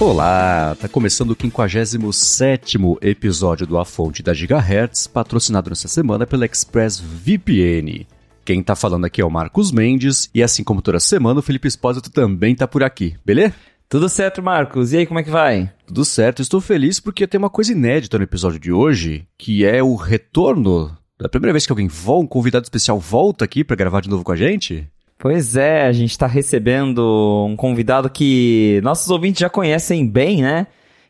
Olá, tá começando o 57º episódio do A Fonte da Gigahertz, patrocinado nessa semana pela ExpressVPN. Quem tá falando aqui é o Marcos Mendes, e assim como toda semana, o Felipe Espósito também tá por aqui, beleza? Tudo certo, Marcos. E aí, como é que vai? Tudo certo, estou feliz porque tem uma coisa inédita no episódio de hoje, que é o retorno da primeira vez que alguém volta, um convidado especial volta aqui para gravar de novo com a gente. Pois é, a gente está recebendo um convidado que nossos ouvintes já conhecem bem, né?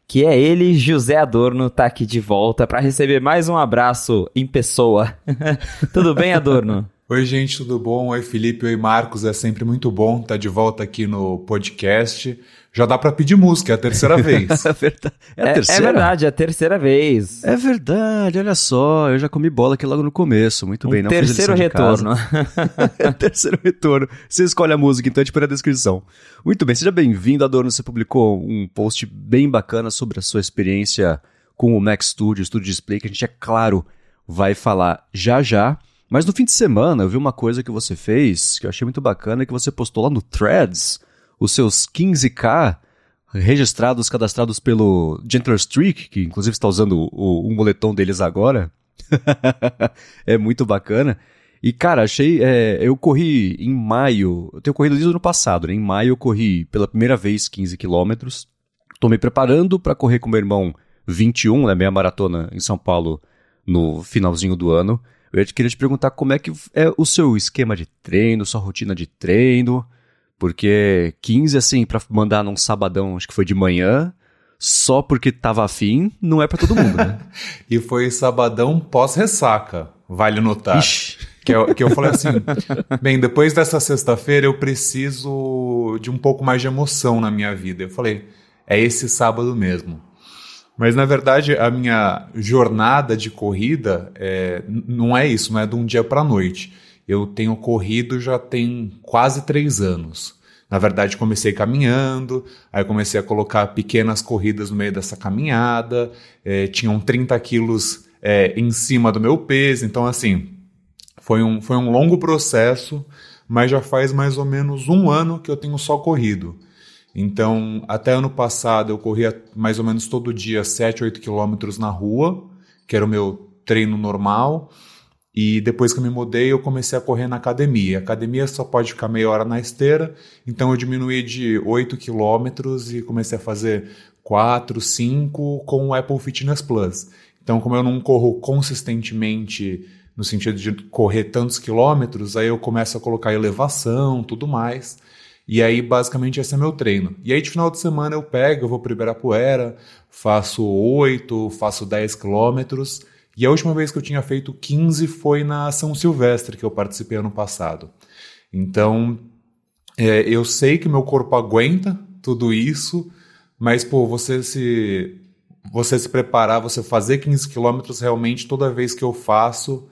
Que é ele, José Adorno, tá aqui de volta para receber mais um abraço em pessoa. tudo bem, Adorno? Oi, gente, tudo bom? Oi, Felipe, oi, Marcos. É sempre muito bom estar de volta aqui no podcast. Já dá para pedir música, é a terceira vez. é, verdade. É, a é, terceira? é verdade, é a terceira vez. É verdade, olha só, eu já comi bola aqui logo no começo, muito um bem. Não terceiro retorno. é terceiro retorno. Você escolhe a música, então, a gente põe na descrição. Muito bem, seja bem-vindo, Adorno. Você publicou um post bem bacana sobre a sua experiência com o Mac Studio, Studio Display, que a gente, é claro, vai falar já já. Mas no fim de semana eu vi uma coisa que você fez que eu achei muito bacana, que você postou lá no Threads os seus 15K registrados, cadastrados pelo Gentler Streak, que inclusive está usando o, o moletom deles agora. é muito bacana. E, cara, achei. É, eu corri em maio. Eu tenho corrido desde o ano passado, né? Em maio eu corri pela primeira vez 15 quilômetros. Tô me preparando para correr com meu irmão 21, né? Meia maratona em São Paulo no finalzinho do ano. Eu queria te perguntar como é que é o seu esquema de treino, sua rotina de treino. Porque 15, assim, pra mandar num sabadão, acho que foi de manhã, só porque tava afim, não é para todo mundo, né? e foi sabadão pós-ressaca, vale notar. Ixi. Que eu, que eu falei assim: bem, depois dessa sexta-feira eu preciso de um pouco mais de emoção na minha vida. Eu falei: é esse sábado mesmo. Mas na verdade a minha jornada de corrida é, não é isso, não é de um dia para noite eu tenho corrido já tem quase três anos. Na verdade, comecei caminhando, aí comecei a colocar pequenas corridas no meio dessa caminhada, é, tinham 30 quilos é, em cima do meu peso, então assim, foi um, foi um longo processo, mas já faz mais ou menos um ano que eu tenho só corrido. Então, até ano passado eu corria mais ou menos todo dia 7, 8 quilômetros na rua, que era o meu treino normal. E depois que eu me mudei, eu comecei a correr na academia. A academia só pode ficar meia hora na esteira, então eu diminuí de 8 quilômetros e comecei a fazer 4, 5 com o Apple Fitness Plus. Então, como eu não corro consistentemente no sentido de correr tantos quilômetros, aí eu começo a colocar elevação, tudo mais. E aí, basicamente, esse é meu treino. E aí, de final de semana, eu pego, eu vou para Ibirapuera, faço 8, faço 10 quilômetros e a última vez que eu tinha feito 15 foi na São Silvestre, que eu participei ano passado. Então, é, eu sei que meu corpo aguenta tudo isso, mas, pô, você se, você se preparar, você fazer 15 quilômetros, realmente, toda vez que eu faço,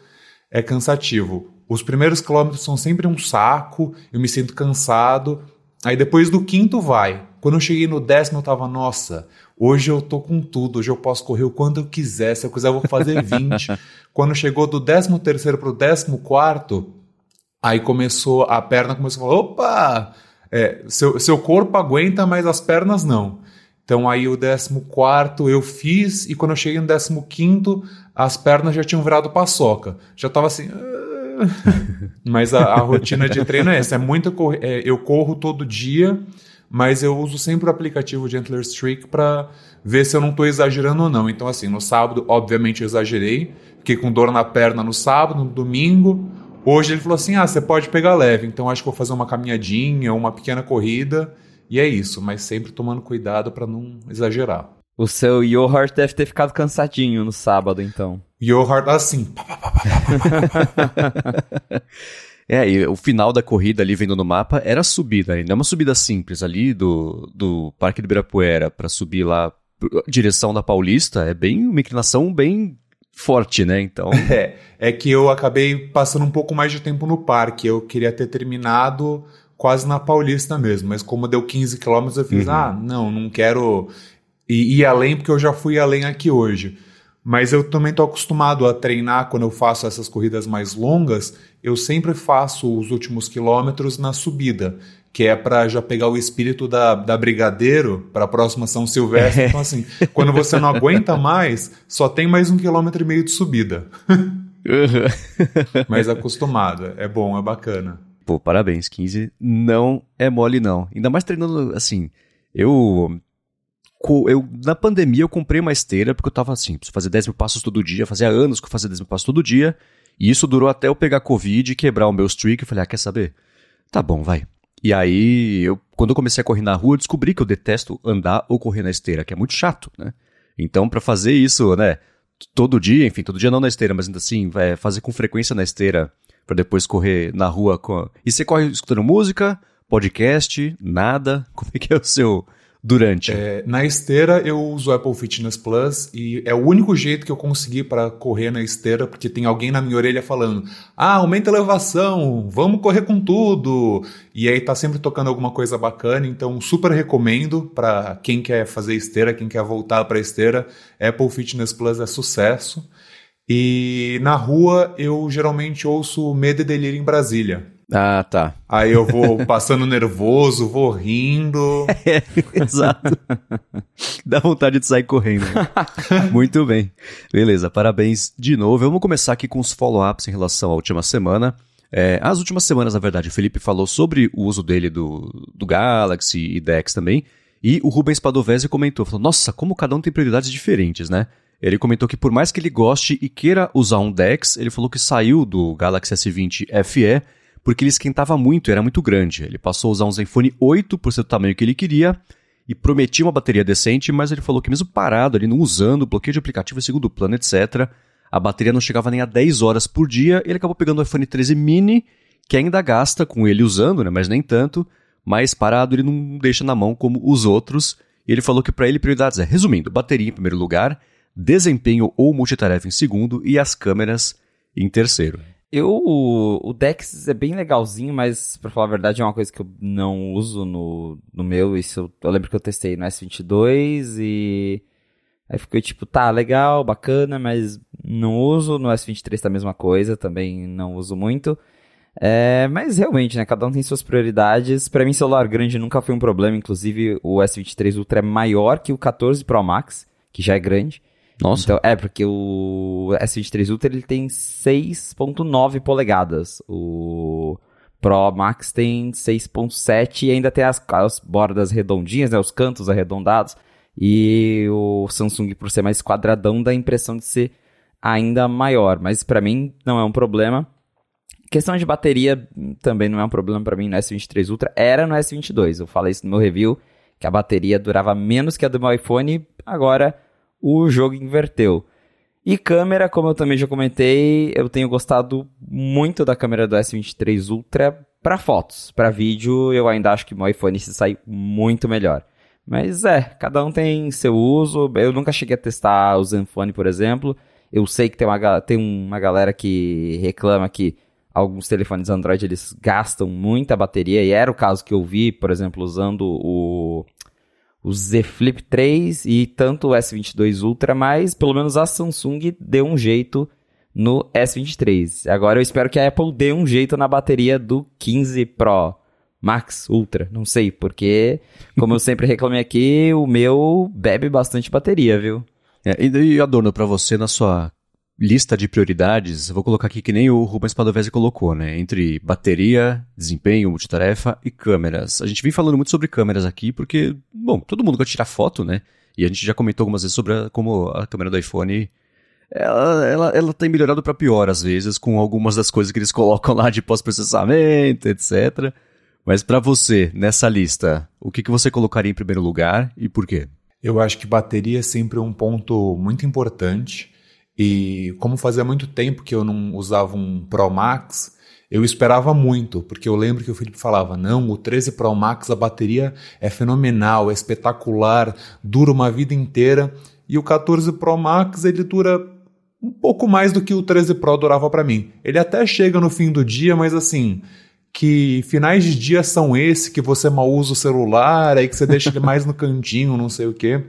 é cansativo. Os primeiros quilômetros são sempre um saco, eu me sinto cansado, aí depois do quinto vai. Quando eu cheguei no décimo, eu tava, nossa, Hoje eu tô com tudo, hoje eu posso correr o quanto eu quiser, se eu quiser eu vou fazer 20. Quando chegou do 13 terceiro pro 14 aí começou, a perna começou a falar, opa, é, seu, seu corpo aguenta, mas as pernas não. Então aí o 14 eu fiz, e quando eu cheguei no 15 as pernas já tinham virado paçoca. Já tava assim... Ah. mas a, a, rotina de treino é essa, é muito, é, eu corro todo dia, mas eu uso sempre o aplicativo Gentler Streak para ver se eu não estou exagerando ou não. Então, assim, no sábado, obviamente, eu exagerei, fiquei com dor na perna no sábado, no domingo. Hoje ele falou assim: ah, você pode pegar leve, então acho que vou fazer uma caminhadinha, uma pequena corrida, e é isso, mas sempre tomando cuidado para não exagerar. O seu Yohart deve ter ficado cansadinho no sábado, então. Yohart assim. É, e o final da corrida ali vendo no mapa era subida ainda. É uma subida simples ali do, do Parque do Ibirapuera para subir lá direção da Paulista. É bem uma inclinação bem forte, né? Então. É, é que eu acabei passando um pouco mais de tempo no parque. Eu queria ter terminado quase na Paulista mesmo. Mas como deu 15 quilômetros, eu fiz, uhum. ah, não, não quero ir, ir além porque eu já fui além aqui hoje. Mas eu também estou acostumado a treinar quando eu faço essas corridas mais longas. Eu sempre faço os últimos quilômetros na subida, que é para já pegar o espírito da, da Brigadeiro para a próxima São Silvestre. Então, assim, quando você não aguenta mais, só tem mais um quilômetro e meio de subida. Mas acostumado. É bom, é bacana. Pô, parabéns. 15 não é mole, não. Ainda mais treinando, assim. Eu eu, na pandemia eu comprei uma esteira porque eu tava assim, preciso fazer 10 mil passos todo dia, fazia anos que eu fazia 10 mil passos todo dia, e isso durou até eu pegar Covid e quebrar o meu streak, eu falei, ah, quer saber? Tá bom, vai. E aí, eu, quando eu comecei a correr na rua, eu descobri que eu detesto andar ou correr na esteira, que é muito chato, né? Então, para fazer isso, né, todo dia, enfim, todo dia não na esteira, mas ainda assim, vai fazer com frequência na esteira, para depois correr na rua com... E você corre escutando música, podcast, nada? Como é que é o seu durante? É, na esteira eu uso o Apple Fitness Plus e é o único jeito que eu consegui para correr na esteira, porque tem alguém na minha orelha falando: "Ah, aumenta a elevação, vamos correr com tudo". E aí tá sempre tocando alguma coisa bacana, então super recomendo para quem quer fazer esteira, quem quer voltar para esteira, Apple Fitness Plus é sucesso. E na rua eu geralmente ouço Medo e Delírio em Brasília. Ah, tá. Aí eu vou passando nervoso, vou rindo. É, exato. Dá vontade de sair correndo. Muito bem. Beleza, parabéns de novo. Vamos começar aqui com os follow-ups em relação à última semana. É, as últimas semanas, na verdade, o Felipe falou sobre o uso dele do, do Galaxy e Dex também. E o Rubens Padovese comentou, falou, nossa, como cada um tem prioridades diferentes, né? Ele comentou que por mais que ele goste e queira usar um Dex, ele falou que saiu do Galaxy S20 FE porque ele esquentava muito, era muito grande. Ele passou a usar um Zenfone 8 por ser do tamanho que ele queria e prometia uma bateria decente, mas ele falou que mesmo parado ali, não usando, bloqueio de aplicativo em segundo plano, etc., a bateria não chegava nem a 10 horas por dia. Ele acabou pegando o iPhone 13 mini, que ainda gasta com ele usando, né, mas nem tanto, mas parado ele não deixa na mão como os outros. E ele falou que para ele prioridades é, resumindo, bateria em primeiro lugar, desempenho ou multitarefa em segundo e as câmeras em terceiro. Eu, o Dex é bem legalzinho, mas pra falar a verdade é uma coisa que eu não uso no, no meu. Isso eu, eu lembro que eu testei no S22 e aí ficou tipo, tá, legal, bacana, mas não uso. No S23 tá a mesma coisa, também não uso muito. É, mas realmente, né, cada um tem suas prioridades. Para mim, celular grande nunca foi um problema, inclusive o S23 Ultra é maior que o 14 Pro Max, que já é grande. Nossa. Então, é, porque o S23 Ultra ele tem 6.9 polegadas. O Pro Max tem 6.7 e ainda tem as, as bordas redondinhas, né, os cantos arredondados. E o Samsung, por ser mais quadradão, dá a impressão de ser ainda maior. Mas para mim não é um problema. Questão de bateria também não é um problema para mim no S23 Ultra. Era no S22. Eu falei isso no meu review, que a bateria durava menos que a do meu iPhone. Agora o jogo inverteu. E câmera, como eu também já comentei, eu tenho gostado muito da câmera do S23 Ultra para fotos. Para vídeo, eu ainda acho que o meu iPhone se sai muito melhor. Mas é, cada um tem seu uso. Eu nunca cheguei a testar o Zenfone, por exemplo. Eu sei que tem uma, tem uma galera que reclama que alguns telefones Android eles gastam muita bateria, e era o caso que eu vi, por exemplo, usando o o Z Flip 3 e tanto o S22 Ultra, mas pelo menos a Samsung deu um jeito no S23. Agora eu espero que a Apple dê um jeito na bateria do 15 Pro Max Ultra, não sei, porque como eu sempre reclamei aqui, o meu bebe bastante bateria, viu? É, e Adorno, para você na sua lista de prioridades, vou colocar aqui que nem o Rubens Padovese colocou, né? Entre bateria, desempenho, multitarefa e câmeras. A gente vem falando muito sobre câmeras aqui porque, bom, todo mundo de tirar foto, né? E a gente já comentou algumas vezes sobre a, como a câmera do iPhone ela, ela, ela tem melhorado para pior às vezes com algumas das coisas que eles colocam lá de pós-processamento, etc. Mas para você, nessa lista, o que, que você colocaria em primeiro lugar e por quê? Eu acho que bateria é sempre um ponto muito importante. E como fazia muito tempo que eu não usava um Pro Max, eu esperava muito, porque eu lembro que o Felipe falava: não, o 13 Pro Max, a bateria é fenomenal, é espetacular, dura uma vida inteira. E o 14 Pro Max, ele dura um pouco mais do que o 13 Pro durava para mim. Ele até chega no fim do dia, mas assim, que finais de dia são esse que você mal usa o celular, aí que você deixa ele mais no cantinho, não sei o quê.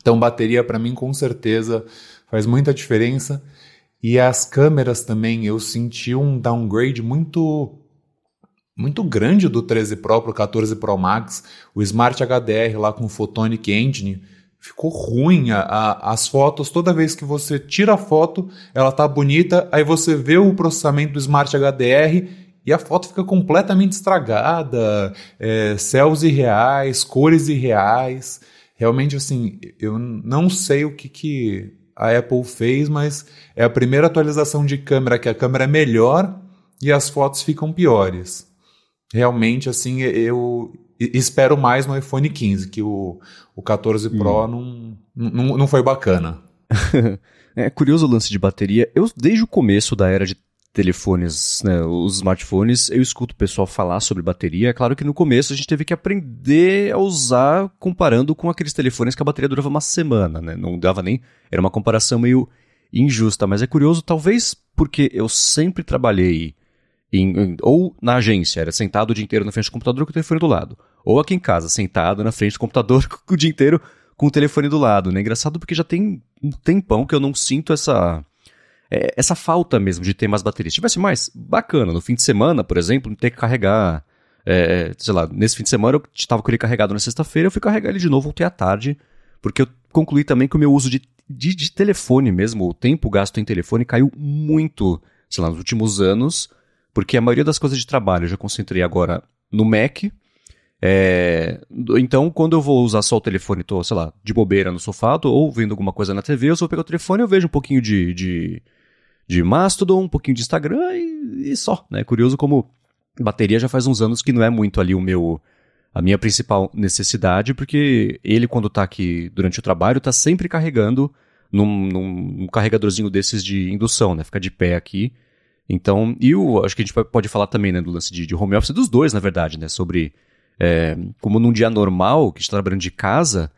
Então, bateria para mim com certeza faz muita diferença. E as câmeras também, eu senti um downgrade muito muito grande do 13 Pro pro 14 Pro Max. O Smart HDR lá com o Photonic Engine ficou ruim. A, a, as fotos, toda vez que você tira a foto, ela tá bonita, aí você vê o processamento do Smart HDR e a foto fica completamente estragada, é, céus irreais, cores irreais. Realmente, assim, eu não sei o que, que a Apple fez, mas é a primeira atualização de câmera que a câmera é melhor e as fotos ficam piores. Realmente, assim, eu espero mais no iPhone 15, que o, o 14 Pro hum. não, não, não foi bacana. é curioso o lance de bateria. Eu, desde o começo da era de telefones, né, os smartphones, eu escuto o pessoal falar sobre bateria. É claro que no começo a gente teve que aprender a usar comparando com aqueles telefones que a bateria durava uma semana, né? Não dava nem. Era uma comparação meio injusta, mas é curioso, talvez porque eu sempre trabalhei em, em, ou na agência, era sentado o dia inteiro na frente do computador com o telefone do lado. Ou aqui em casa, sentado na frente do computador o dia inteiro com o telefone do lado. Né? Engraçado porque já tem um tempão que eu não sinto essa é, essa falta mesmo de ter mais baterias. Se tivesse mais, bacana. No fim de semana, por exemplo, não ter que carregar. É, sei lá, nesse fim de semana eu estava com ele carregado na sexta-feira, eu fui carregar ele de novo ontem à tarde, porque eu concluí também que o meu uso de, de, de telefone mesmo, o tempo gasto em telefone caiu muito, sei lá, nos últimos anos, porque a maioria das coisas de trabalho eu já concentrei agora no Mac. É, então, quando eu vou usar só o telefone, tô, sei lá, de bobeira no sofá, tô ou vendo alguma coisa na TV, eu só vou pegar o telefone eu vejo um pouquinho de, de de Mastodon, um pouquinho de Instagram e, e só, né? Curioso como bateria já faz uns anos que não é muito ali o meu a minha principal necessidade, porque ele quando está aqui durante o trabalho está sempre carregando num, num, carregadorzinho desses de indução, né? Fica de pé aqui. Então, e o, acho que a gente pode falar também, né, do lance de, de home office dos dois, na verdade, né? Sobre é, como num dia normal, que está trabalhando de casa,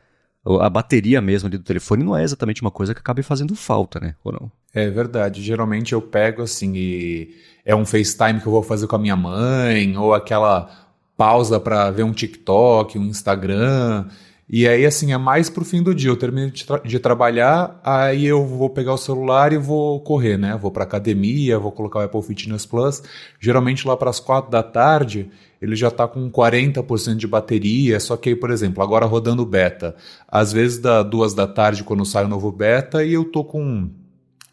a bateria mesmo ali do telefone não é exatamente uma coisa que acabe fazendo falta, né? Ou não? É verdade. Geralmente eu pego assim e é um FaceTime que eu vou fazer com a minha mãe, ou aquela pausa para ver um TikTok, um Instagram. E aí, assim, é mais pro fim do dia. Eu termino de, tra de, trabalhar, aí eu vou pegar o celular e vou correr, né? Vou pra academia, vou colocar o Apple Fitness Plus. Geralmente lá para as quatro da tarde, ele já está com 40% de bateria. Só que aí, por exemplo, agora rodando beta. Às vezes dá duas da tarde quando sai o novo beta e eu tô com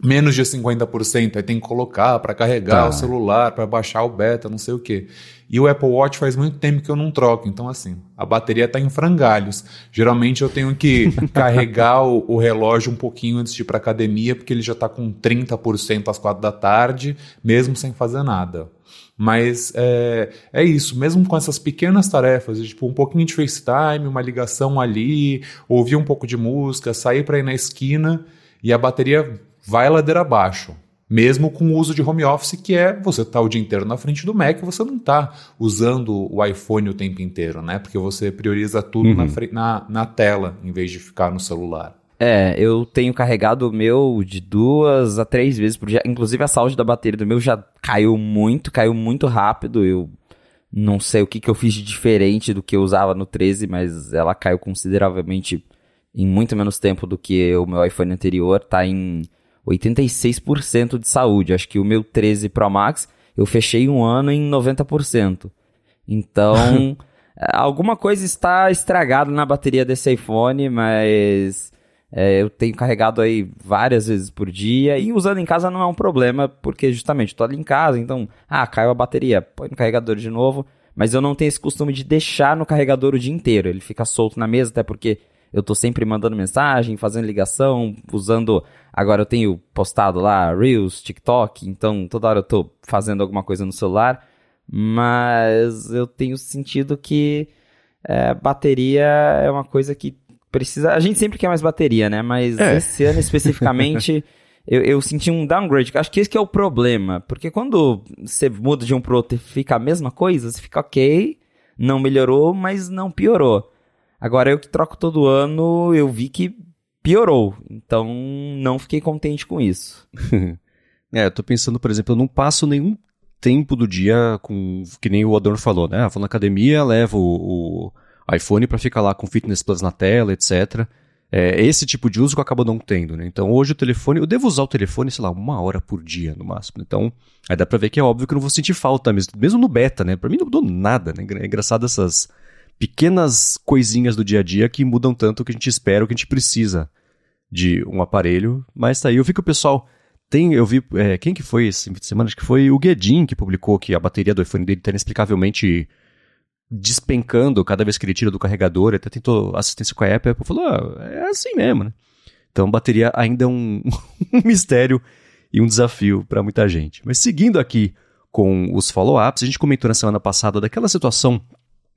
menos de 50%, aí tem que colocar para carregar tá. o celular, para baixar o beta, não sei o que. E o Apple Watch faz muito tempo que eu não troco, então assim, a bateria está em frangalhos. Geralmente eu tenho que carregar o, o, relógio um pouquinho antes de ir para academia, porque ele já está com 30% às 4 da tarde, mesmo sem fazer nada. Mas é, é isso, mesmo com essas pequenas tarefas, tipo um pouquinho de FaceTime, uma ligação ali, ouvir um pouco de música, sair para ir na esquina e a bateria vai ladeira abaixo. Mesmo com o uso de home office, que é você estar tá o dia inteiro na frente do Mac, você não está usando o iPhone o tempo inteiro, né? Porque você prioriza tudo uhum. na, na, na tela, em vez de ficar no celular. É, eu tenho carregado o meu de duas a três vezes por dia. Inclusive a saúde da bateria do meu já caiu muito, caiu muito rápido. Eu não sei o que, que eu fiz de diferente do que eu usava no 13, mas ela caiu consideravelmente em muito menos tempo do que o meu iPhone anterior. Tá em 86% de saúde. Acho que o meu 13 Pro Max eu fechei um ano em 90%. Então, alguma coisa está estragada na bateria desse iPhone, mas é, eu tenho carregado aí várias vezes por dia e usando em casa não é um problema, porque justamente estou ali em casa, então, ah, caiu a bateria, põe no carregador de novo. Mas eu não tenho esse costume de deixar no carregador o dia inteiro. Ele fica solto na mesa, até porque eu tô sempre mandando mensagem, fazendo ligação, usando. Agora eu tenho postado lá Reels, TikTok, então toda hora eu tô fazendo alguma coisa no celular. Mas eu tenho sentido que é, bateria é uma coisa que precisa. A gente sempre quer mais bateria, né? Mas é. esse ano especificamente. eu, eu, senti um downgrade. Acho que esse que é o problema. Porque quando você muda de um pro outro e fica a mesma coisa, você fica ok, não melhorou, mas não piorou. Agora eu que troco todo ano, eu vi que piorou. Então não fiquei contente com isso. é, eu tô pensando, por exemplo, eu não passo nenhum tempo do dia com, que nem o Adorno falou, né? Ah, vou na academia, levo o, o iPhone para ficar lá com Fitness Plus na tela, etc. É esse tipo de uso que eu acabo não tendo, né? Então hoje o telefone, eu devo usar o telefone, sei lá, uma hora por dia no máximo. Então, aí dá pra ver que é óbvio que eu não vou sentir falta mesmo, mesmo no beta, né? Pra mim não mudou nada, né? É engraçado essas pequenas coisinhas do dia a dia que mudam tanto o que a gente espera, o que a gente precisa de um aparelho. Mas tá aí, eu vi que o pessoal tem, eu vi, é, quem que foi esse fim de semana? Acho que foi o Guedin que publicou que a bateria do iPhone dele está inexplicavelmente despencando cada vez que ele tira do carregador. Até tentou assistência com a Apple, a Apple falou, ah, é assim mesmo, né? Então, bateria ainda é um, um mistério e um desafio para muita gente. Mas seguindo aqui com os follow-ups, a gente comentou na semana passada daquela situação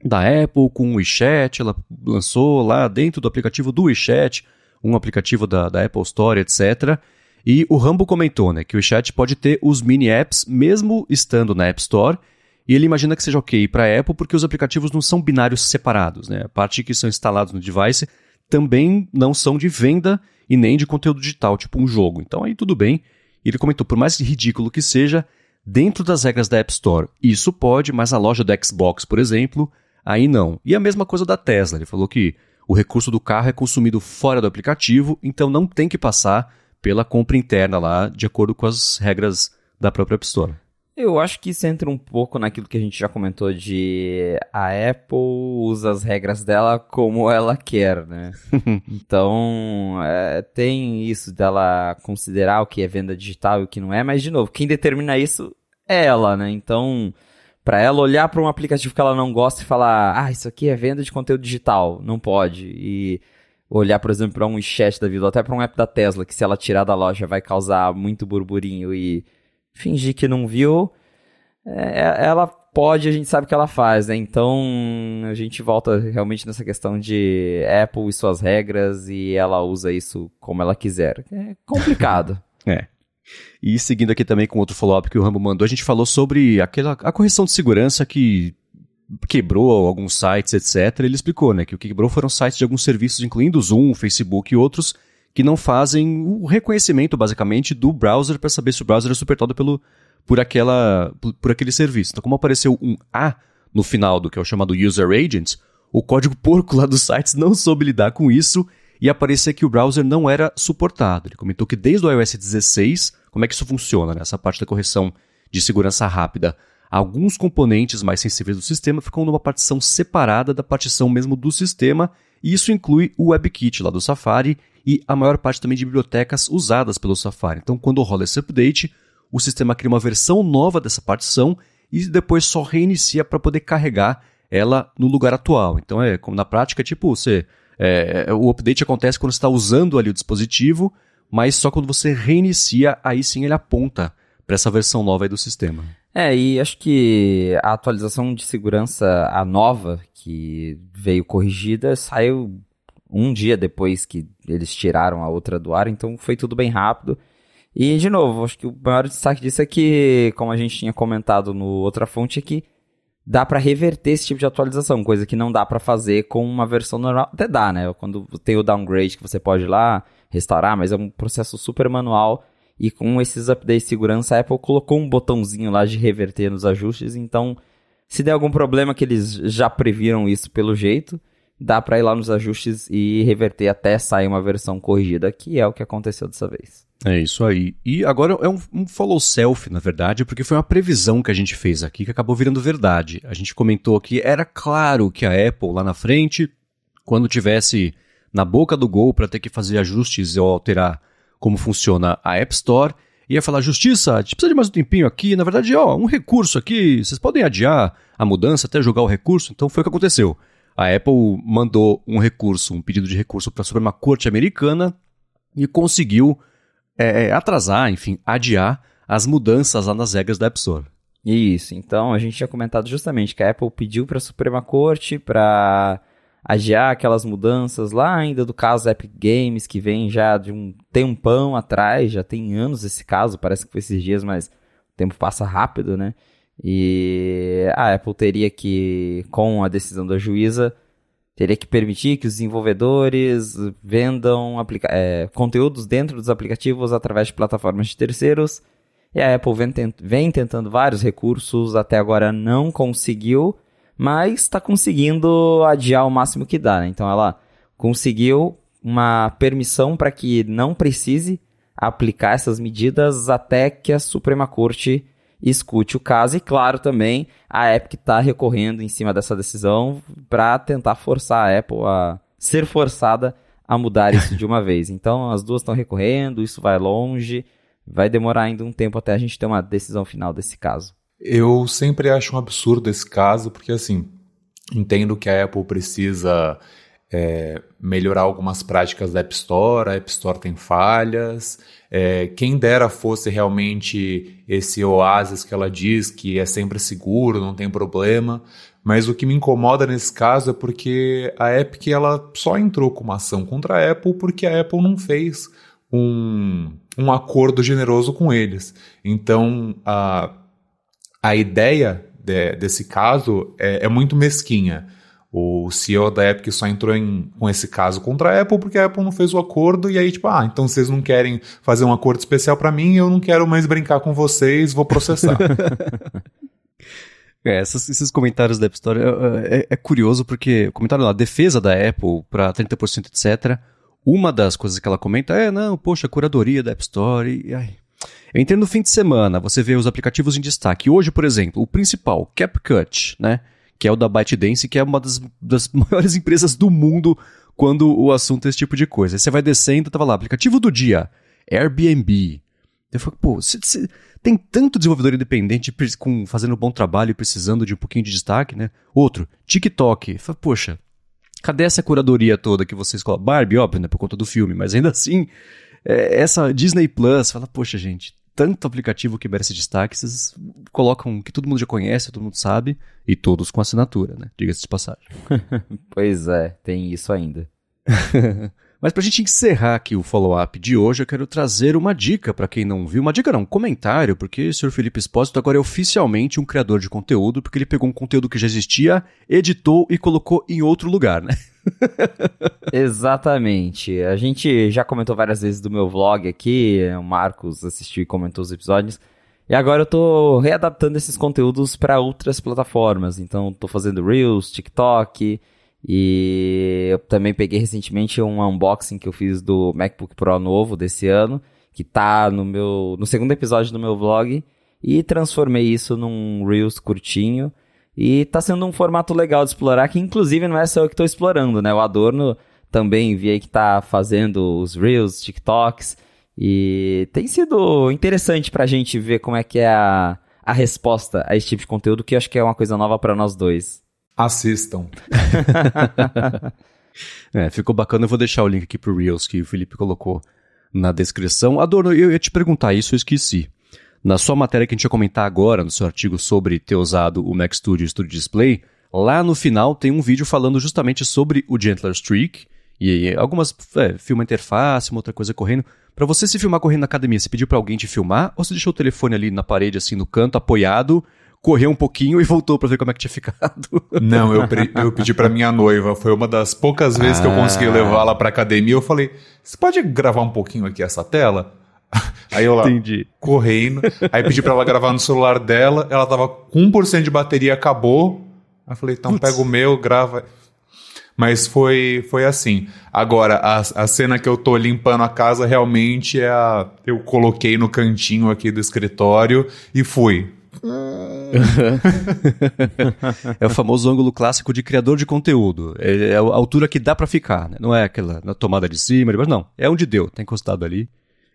da Apple com o WeChat, ela lançou lá dentro do aplicativo do WeChat, um aplicativo da, da Apple Store, etc., e o Rambo comentou né, que o chat pode ter os mini apps mesmo estando na App Store. E ele imagina que seja ok para a Apple porque os aplicativos não são binários separados. Né? A parte que são instalados no device também não são de venda e nem de conteúdo digital, tipo um jogo. Então aí tudo bem. Ele comentou, por mais ridículo que seja, dentro das regras da App Store, isso pode, mas a loja do Xbox, por exemplo, aí não. E a mesma coisa da Tesla. Ele falou que o recurso do carro é consumido fora do aplicativo, então não tem que passar pela compra interna lá, de acordo com as regras da própria App Store. Eu acho que isso entra um pouco naquilo que a gente já comentou de a Apple usa as regras dela como ela quer, né? então, é, tem isso dela considerar o que é venda digital e o que não é, mas de novo, quem determina isso é ela, né? Então, para ela olhar para um aplicativo que ela não gosta e falar, ah, isso aqui é venda de conteúdo digital, não pode. E olhar, por exemplo, para um chat da vida, ou até para um app da Tesla, que se ela tirar da loja vai causar muito burburinho e fingir que não viu, é, ela pode, a gente sabe que ela faz, né? Então a gente volta realmente nessa questão de Apple e suas regras e ela usa isso como ela quiser. É complicado. é. E seguindo aqui também com outro follow-up que o Rambo mandou, a gente falou sobre aquela, a correção de segurança que quebrou alguns sites, etc. Ele explicou, né, que o que quebrou foram sites de alguns serviços, incluindo o Zoom, Facebook e outros, que não fazem o reconhecimento, basicamente, do browser para saber se o browser é suportado pelo, por, aquela, por, por, aquele serviço. Então, como apareceu um A no final do que é o chamado User Agent, o código porco lá dos sites não soube lidar com isso e aparecia que o browser não era suportado. Ele comentou que desde o iOS 16, como é que isso funciona, né? essa parte da correção de segurança rápida Alguns componentes mais sensíveis do sistema ficam numa partição separada da partição mesmo do sistema, e isso inclui o WebKit lá do Safari e a maior parte também de bibliotecas usadas pelo Safari. Então, quando rola esse update, o sistema cria uma versão nova dessa partição e depois só reinicia para poder carregar ela no lugar atual. Então, é como na prática, tipo, você, é, o update acontece quando você está usando ali o dispositivo, mas só quando você reinicia, aí sim ele aponta para essa versão nova do sistema. É, e acho que a atualização de segurança, a nova, que veio corrigida, saiu um dia depois que eles tiraram a outra do ar, então foi tudo bem rápido. E, de novo, acho que o maior destaque disso é que, como a gente tinha comentado no outra fonte, é dá para reverter esse tipo de atualização, coisa que não dá para fazer com uma versão normal. Até dá, né? Quando tem o downgrade que você pode ir lá restaurar, mas é um processo super manual e com esses updates de segurança, a Apple colocou um botãozinho lá de reverter nos ajustes. Então, se der algum problema que eles já previram isso pelo jeito, dá para ir lá nos ajustes e reverter até sair uma versão corrigida, que é o que aconteceu dessa vez. É isso aí. E agora é um, um follow self, na verdade, porque foi uma previsão que a gente fez aqui que acabou virando verdade. A gente comentou que era claro que a Apple lá na frente, quando tivesse na boca do gol para ter que fazer ajustes ou alterar como funciona a App Store, ia falar, justiça, a gente precisa de mais um tempinho aqui, na verdade, ó, um recurso aqui, vocês podem adiar a mudança até jogar o recurso, então foi o que aconteceu. A Apple mandou um recurso, um pedido de recurso para a Suprema Corte Americana e conseguiu é, é, atrasar, enfim, adiar as mudanças lá nas regras da App Store. Isso, então a gente tinha comentado justamente que a Apple pediu para a Suprema Corte para adiar aquelas mudanças lá ainda do caso Epic Games, que vem já de um tempão atrás, já tem anos esse caso, parece que foi esses dias, mas o tempo passa rápido, né? E a Apple teria que, com a decisão da juíza, teria que permitir que os desenvolvedores vendam é, conteúdos dentro dos aplicativos através de plataformas de terceiros E a Apple vem, tent vem tentando vários recursos, até agora não conseguiu, mas está conseguindo adiar o máximo que dá. Né? Então ela conseguiu uma permissão para que não precise aplicar essas medidas até que a Suprema Corte escute o caso. E claro, também a Epic está recorrendo em cima dessa decisão para tentar forçar a Apple a ser forçada a mudar isso de uma vez. Então as duas estão recorrendo, isso vai longe, vai demorar ainda um tempo até a gente ter uma decisão final desse caso. Eu sempre acho um absurdo esse caso, porque assim, entendo que a Apple precisa é, melhorar algumas práticas da App Store, a App Store tem falhas. É, quem dera fosse realmente esse oásis que ela diz que é sempre seguro, não tem problema. Mas o que me incomoda nesse caso é porque a Epic ela só entrou com uma ação contra a Apple porque a Apple não fez um, um acordo generoso com eles. Então a, a ideia de, desse caso é, é muito mesquinha. O CEO da Epic só entrou em, com esse caso contra a Apple porque a Apple não fez o acordo e aí, tipo, ah, então vocês não querem fazer um acordo especial para mim, eu não quero mais brincar com vocês, vou processar. é, essas, esses comentários da App Store é, é, é curioso porque o comentário lá, defesa da Apple para 30%, etc. Uma das coisas que ela comenta é, não, poxa, curadoria da App Store e, ai, eu entrei no fim de semana, você vê os aplicativos em destaque. Hoje, por exemplo, o principal, CapCut, né? Que é o da ByteDance, que é uma das, das maiores empresas do mundo quando o assunto é esse tipo de coisa. Aí você vai descendo, tava lá, aplicativo do dia, Airbnb. Eu falei, pô, cê, cê, tem tanto desenvolvedor independente com, fazendo um bom trabalho e precisando de um pouquinho de destaque, né? Outro, TikTok. Eu falei, poxa, cadê essa curadoria toda que vocês colocam? Barbie, óbvio, né, por conta do filme, mas ainda assim, é, essa Disney Plus, fala, poxa, gente, tanto aplicativo que merece destaque, vocês colocam que todo mundo já conhece, todo mundo sabe, e todos com assinatura, né? Diga-se de passagem. pois é, tem isso ainda. Mas para a gente encerrar aqui o follow-up de hoje, eu quero trazer uma dica para quem não viu. Uma dica não, um comentário, porque o Sr. Felipe Espósito agora é oficialmente um criador de conteúdo, porque ele pegou um conteúdo que já existia, editou e colocou em outro lugar, né? Exatamente. A gente já comentou várias vezes do meu vlog aqui, o Marcos assistiu e comentou os episódios. E agora eu tô readaptando esses conteúdos para outras plataformas. Então, tô fazendo Reels, TikTok, e eu também peguei recentemente um unboxing que eu fiz do MacBook Pro novo desse ano, que tá no meu no segundo episódio do meu vlog e transformei isso num Reels curtinho e tá sendo um formato legal de explorar que inclusive não é só eu que tô explorando, né? O Adorno também vi aí que tá fazendo os Reels, TikToks e tem sido interessante pra gente ver como é que é a, a resposta a esse tipo de conteúdo que eu acho que é uma coisa nova para nós dois. Assistam. é, ficou bacana. Eu vou deixar o link aqui pro Reels que o Felipe colocou na descrição. Adorno, eu ia te perguntar isso, eu esqueci. Na sua matéria que a gente ia comentar agora, no seu artigo sobre ter usado o Mac Studio Studio Display, lá no final tem um vídeo falando justamente sobre o Gentler Streak e algumas. É, filma interface, uma outra coisa correndo. Para você se filmar correndo na academia, você pediu para alguém te filmar ou você deixou o telefone ali na parede, assim, no canto, apoiado, correu um pouquinho e voltou para ver como é que tinha ficado. Não, eu, eu pedi para minha noiva. Foi uma das poucas vezes ah. que eu consegui ah. levá-la pra academia. Eu falei: você pode gravar um pouquinho aqui essa tela? Aí eu lá, Entendi. correndo. Aí pedi para ela gravar no celular dela. Ela tava com 1% de bateria, acabou. Aí eu falei: então Putz. pega o meu, grava. Mas foi, foi assim. Agora, a, a cena que eu tô limpando a casa realmente é a. Eu coloquei no cantinho aqui do escritório e fui. É o famoso ângulo clássico de criador de conteúdo. É, é a altura que dá para ficar, né? Não é aquela na tomada de cima, mas não. É onde deu, tá encostado ali.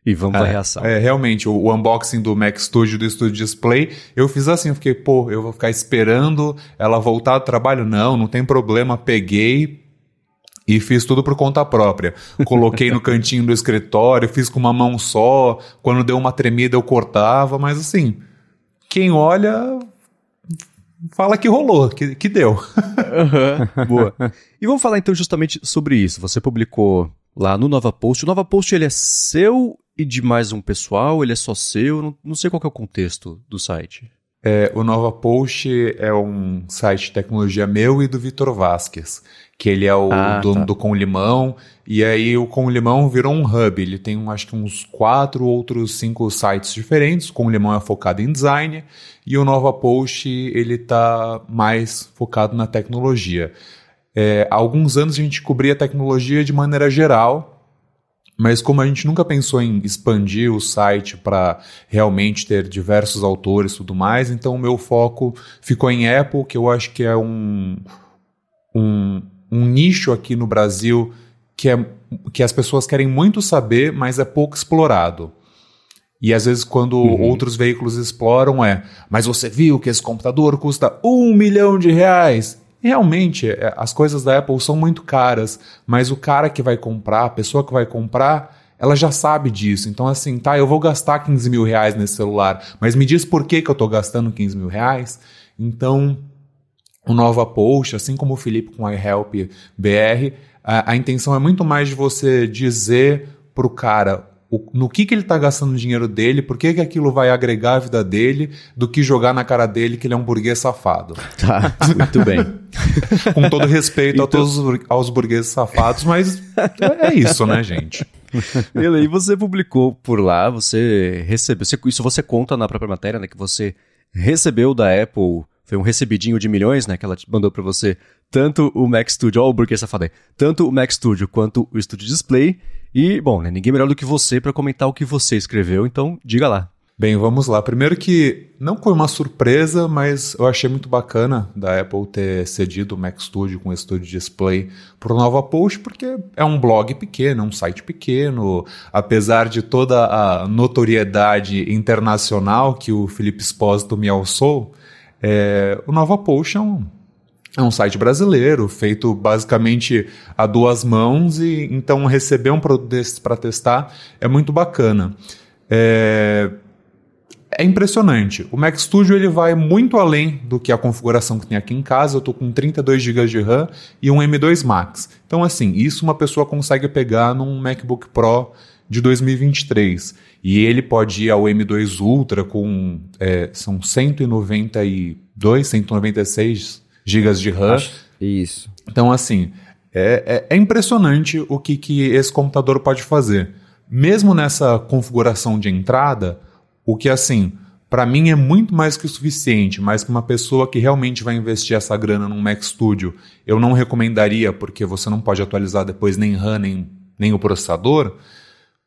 E vamos é, a reação. É, realmente, o, o, unboxing do Mac Studio do Studio Display, eu fiz assim, eu fiquei, pô, eu vou ficar esperando ela voltar do trabalho? Não, não tem problema, peguei, e fiz tudo por conta própria. Coloquei no cantinho do escritório, fiz com uma mão só. Quando deu uma tremida eu cortava, mas assim, quem olha fala que rolou, que, que deu. Uhum, boa. E vamos falar então justamente sobre isso. Você publicou lá no Nova Post. O Nova Post ele é seu e de mais um pessoal? Ele é só seu? Não, não sei qual é o contexto do site. É, o Nova Post é um site de tecnologia meu e do Vitor Vasquez, que ele é o ah, dono tá. do Com Limão, e aí o Com Limão virou um hub, ele tem acho que uns quatro outros cinco sites diferentes, o Com Limão é focado em design, e o Nova Post ele tá mais focado na tecnologia. É, há alguns anos a gente cobria tecnologia de maneira geral, mas como a gente nunca pensou em expandir o site para realmente ter diversos autores e tudo mais, então o meu foco ficou em Apple, que eu acho que é um, um, um nicho aqui no Brasil que, é, que as pessoas querem muito saber, mas é pouco explorado. E às vezes, quando uhum. outros veículos exploram, é, mas você viu que esse computador custa um milhão de reais? Realmente, é, as coisas da Apple são muito caras, mas o cara que vai comprar, a pessoa que vai comprar, ela já sabe disso. Então, assim, tá, eu vou gastar 15 mil reais nesse celular, mas me diz por que, que eu estou gastando 15 mil reais. Então, o Nova Post, assim como o Felipe com a iHelp BR, a, a intenção é muito mais de você dizer para o cara o, no que, que ele está gastando o dinheiro dele, por que, que aquilo vai agregar a vida dele, do que jogar na cara dele que ele é um burguês safado. Tá, muito bem. Com todo respeito então... a todos os, aos burgueses safados, mas é isso, né, gente? E você publicou por lá, você recebeu, isso você conta na própria matéria, né, que você recebeu da Apple, foi um recebidinho de milhões, né, que ela mandou para você, tanto o Mac Studio, ó o safado aí, tanto o Mac Studio quanto o Studio Display, e, bom, né, ninguém melhor do que você para comentar o que você escreveu, então diga lá. Bem, vamos lá. Primeiro que não foi uma surpresa, mas eu achei muito bacana da Apple ter cedido o Mac Studio com o Studio Display para o Nova Post, porque é um blog pequeno, um site pequeno, apesar de toda a notoriedade internacional que o Felipe Espósito me alçou, é, o Nova é um é um site brasileiro, feito basicamente a duas mãos, e então receber um produto desses para testar é muito bacana. É, é impressionante. O Mac Studio ele vai muito além do que a configuração que tem aqui em casa. Eu estou com 32 GB de RAM e um M2 Max. Então, assim, isso uma pessoa consegue pegar num MacBook Pro de 2023. E ele pode ir ao M2 Ultra com é, são 192, 196 gigas de RAM. Acho, isso. Então, assim, é, é, é impressionante o que, que esse computador pode fazer. Mesmo nessa configuração de entrada, o que, assim, para mim é muito mais que o suficiente, mas para uma pessoa que realmente vai investir essa grana num Mac Studio, eu não recomendaria, porque você não pode atualizar depois nem RAM, nem, nem o processador.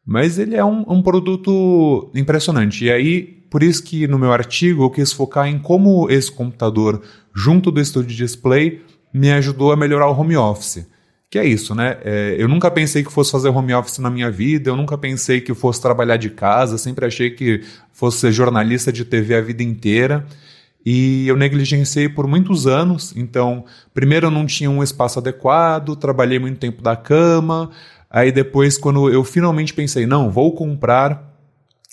Mas ele é um, um produto impressionante. E aí, por isso que no meu artigo eu quis focar em como esse computador junto do Studio Display, me ajudou a melhorar o home office. Que é isso, né? É, eu nunca pensei que fosse fazer home office na minha vida, eu nunca pensei que fosse trabalhar de casa, sempre achei que fosse ser jornalista de TV a vida inteira. E eu negligenciei por muitos anos. Então, primeiro eu não tinha um espaço adequado, trabalhei muito tempo da cama. Aí depois, quando eu finalmente pensei, não, vou comprar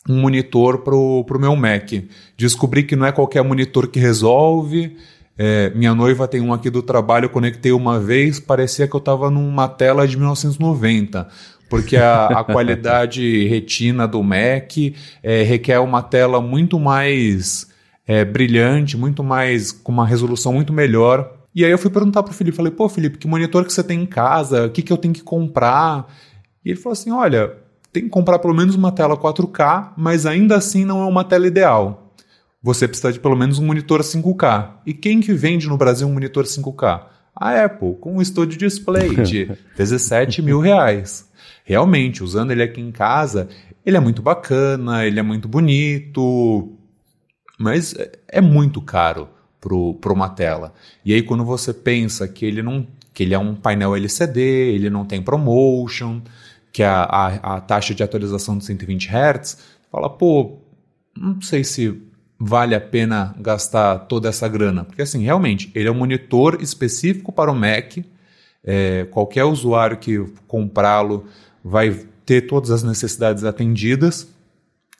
um monitor pro, pro meu Mac. Descobri que não é qualquer monitor que resolve. É, minha noiva tem um aqui do trabalho, eu conectei uma vez, parecia que eu estava numa tela de 1990 porque a, a qualidade retina do Mac é, requer uma tela muito mais é, brilhante, muito mais com uma resolução muito melhor. E aí eu fui perguntar pro Felipe, falei, pô, Felipe, que monitor que você tem em casa? O que, que eu tenho que comprar? E ele falou assim, olha, tem que comprar pelo menos uma tela 4K, mas ainda assim não é uma tela ideal você precisa de pelo menos um monitor 5K. E quem que vende no Brasil um monitor 5K? A Apple, com um Studio Display de 17 mil reais. Realmente, usando ele aqui em casa, ele é muito bacana, ele é muito bonito, mas é muito caro para uma tela. E aí quando você pensa que ele não que ele é um painel LCD, ele não tem ProMotion, que a, a, a taxa de atualização de 120 Hz, fala, pô, não sei se vale a pena gastar toda essa grana? Porque, assim, realmente, ele é um monitor específico para o Mac. É, qualquer usuário que comprá-lo vai ter todas as necessidades atendidas.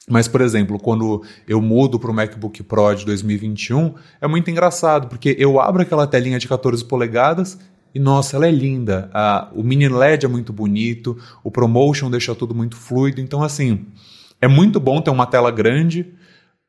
Mas, por exemplo, quando eu mudo para o MacBook Pro de 2021, é muito engraçado, porque eu abro aquela telinha de 14 polegadas e, nossa, ela é linda. A, o mini LED é muito bonito, o ProMotion deixa tudo muito fluido. Então, assim, é muito bom ter uma tela grande,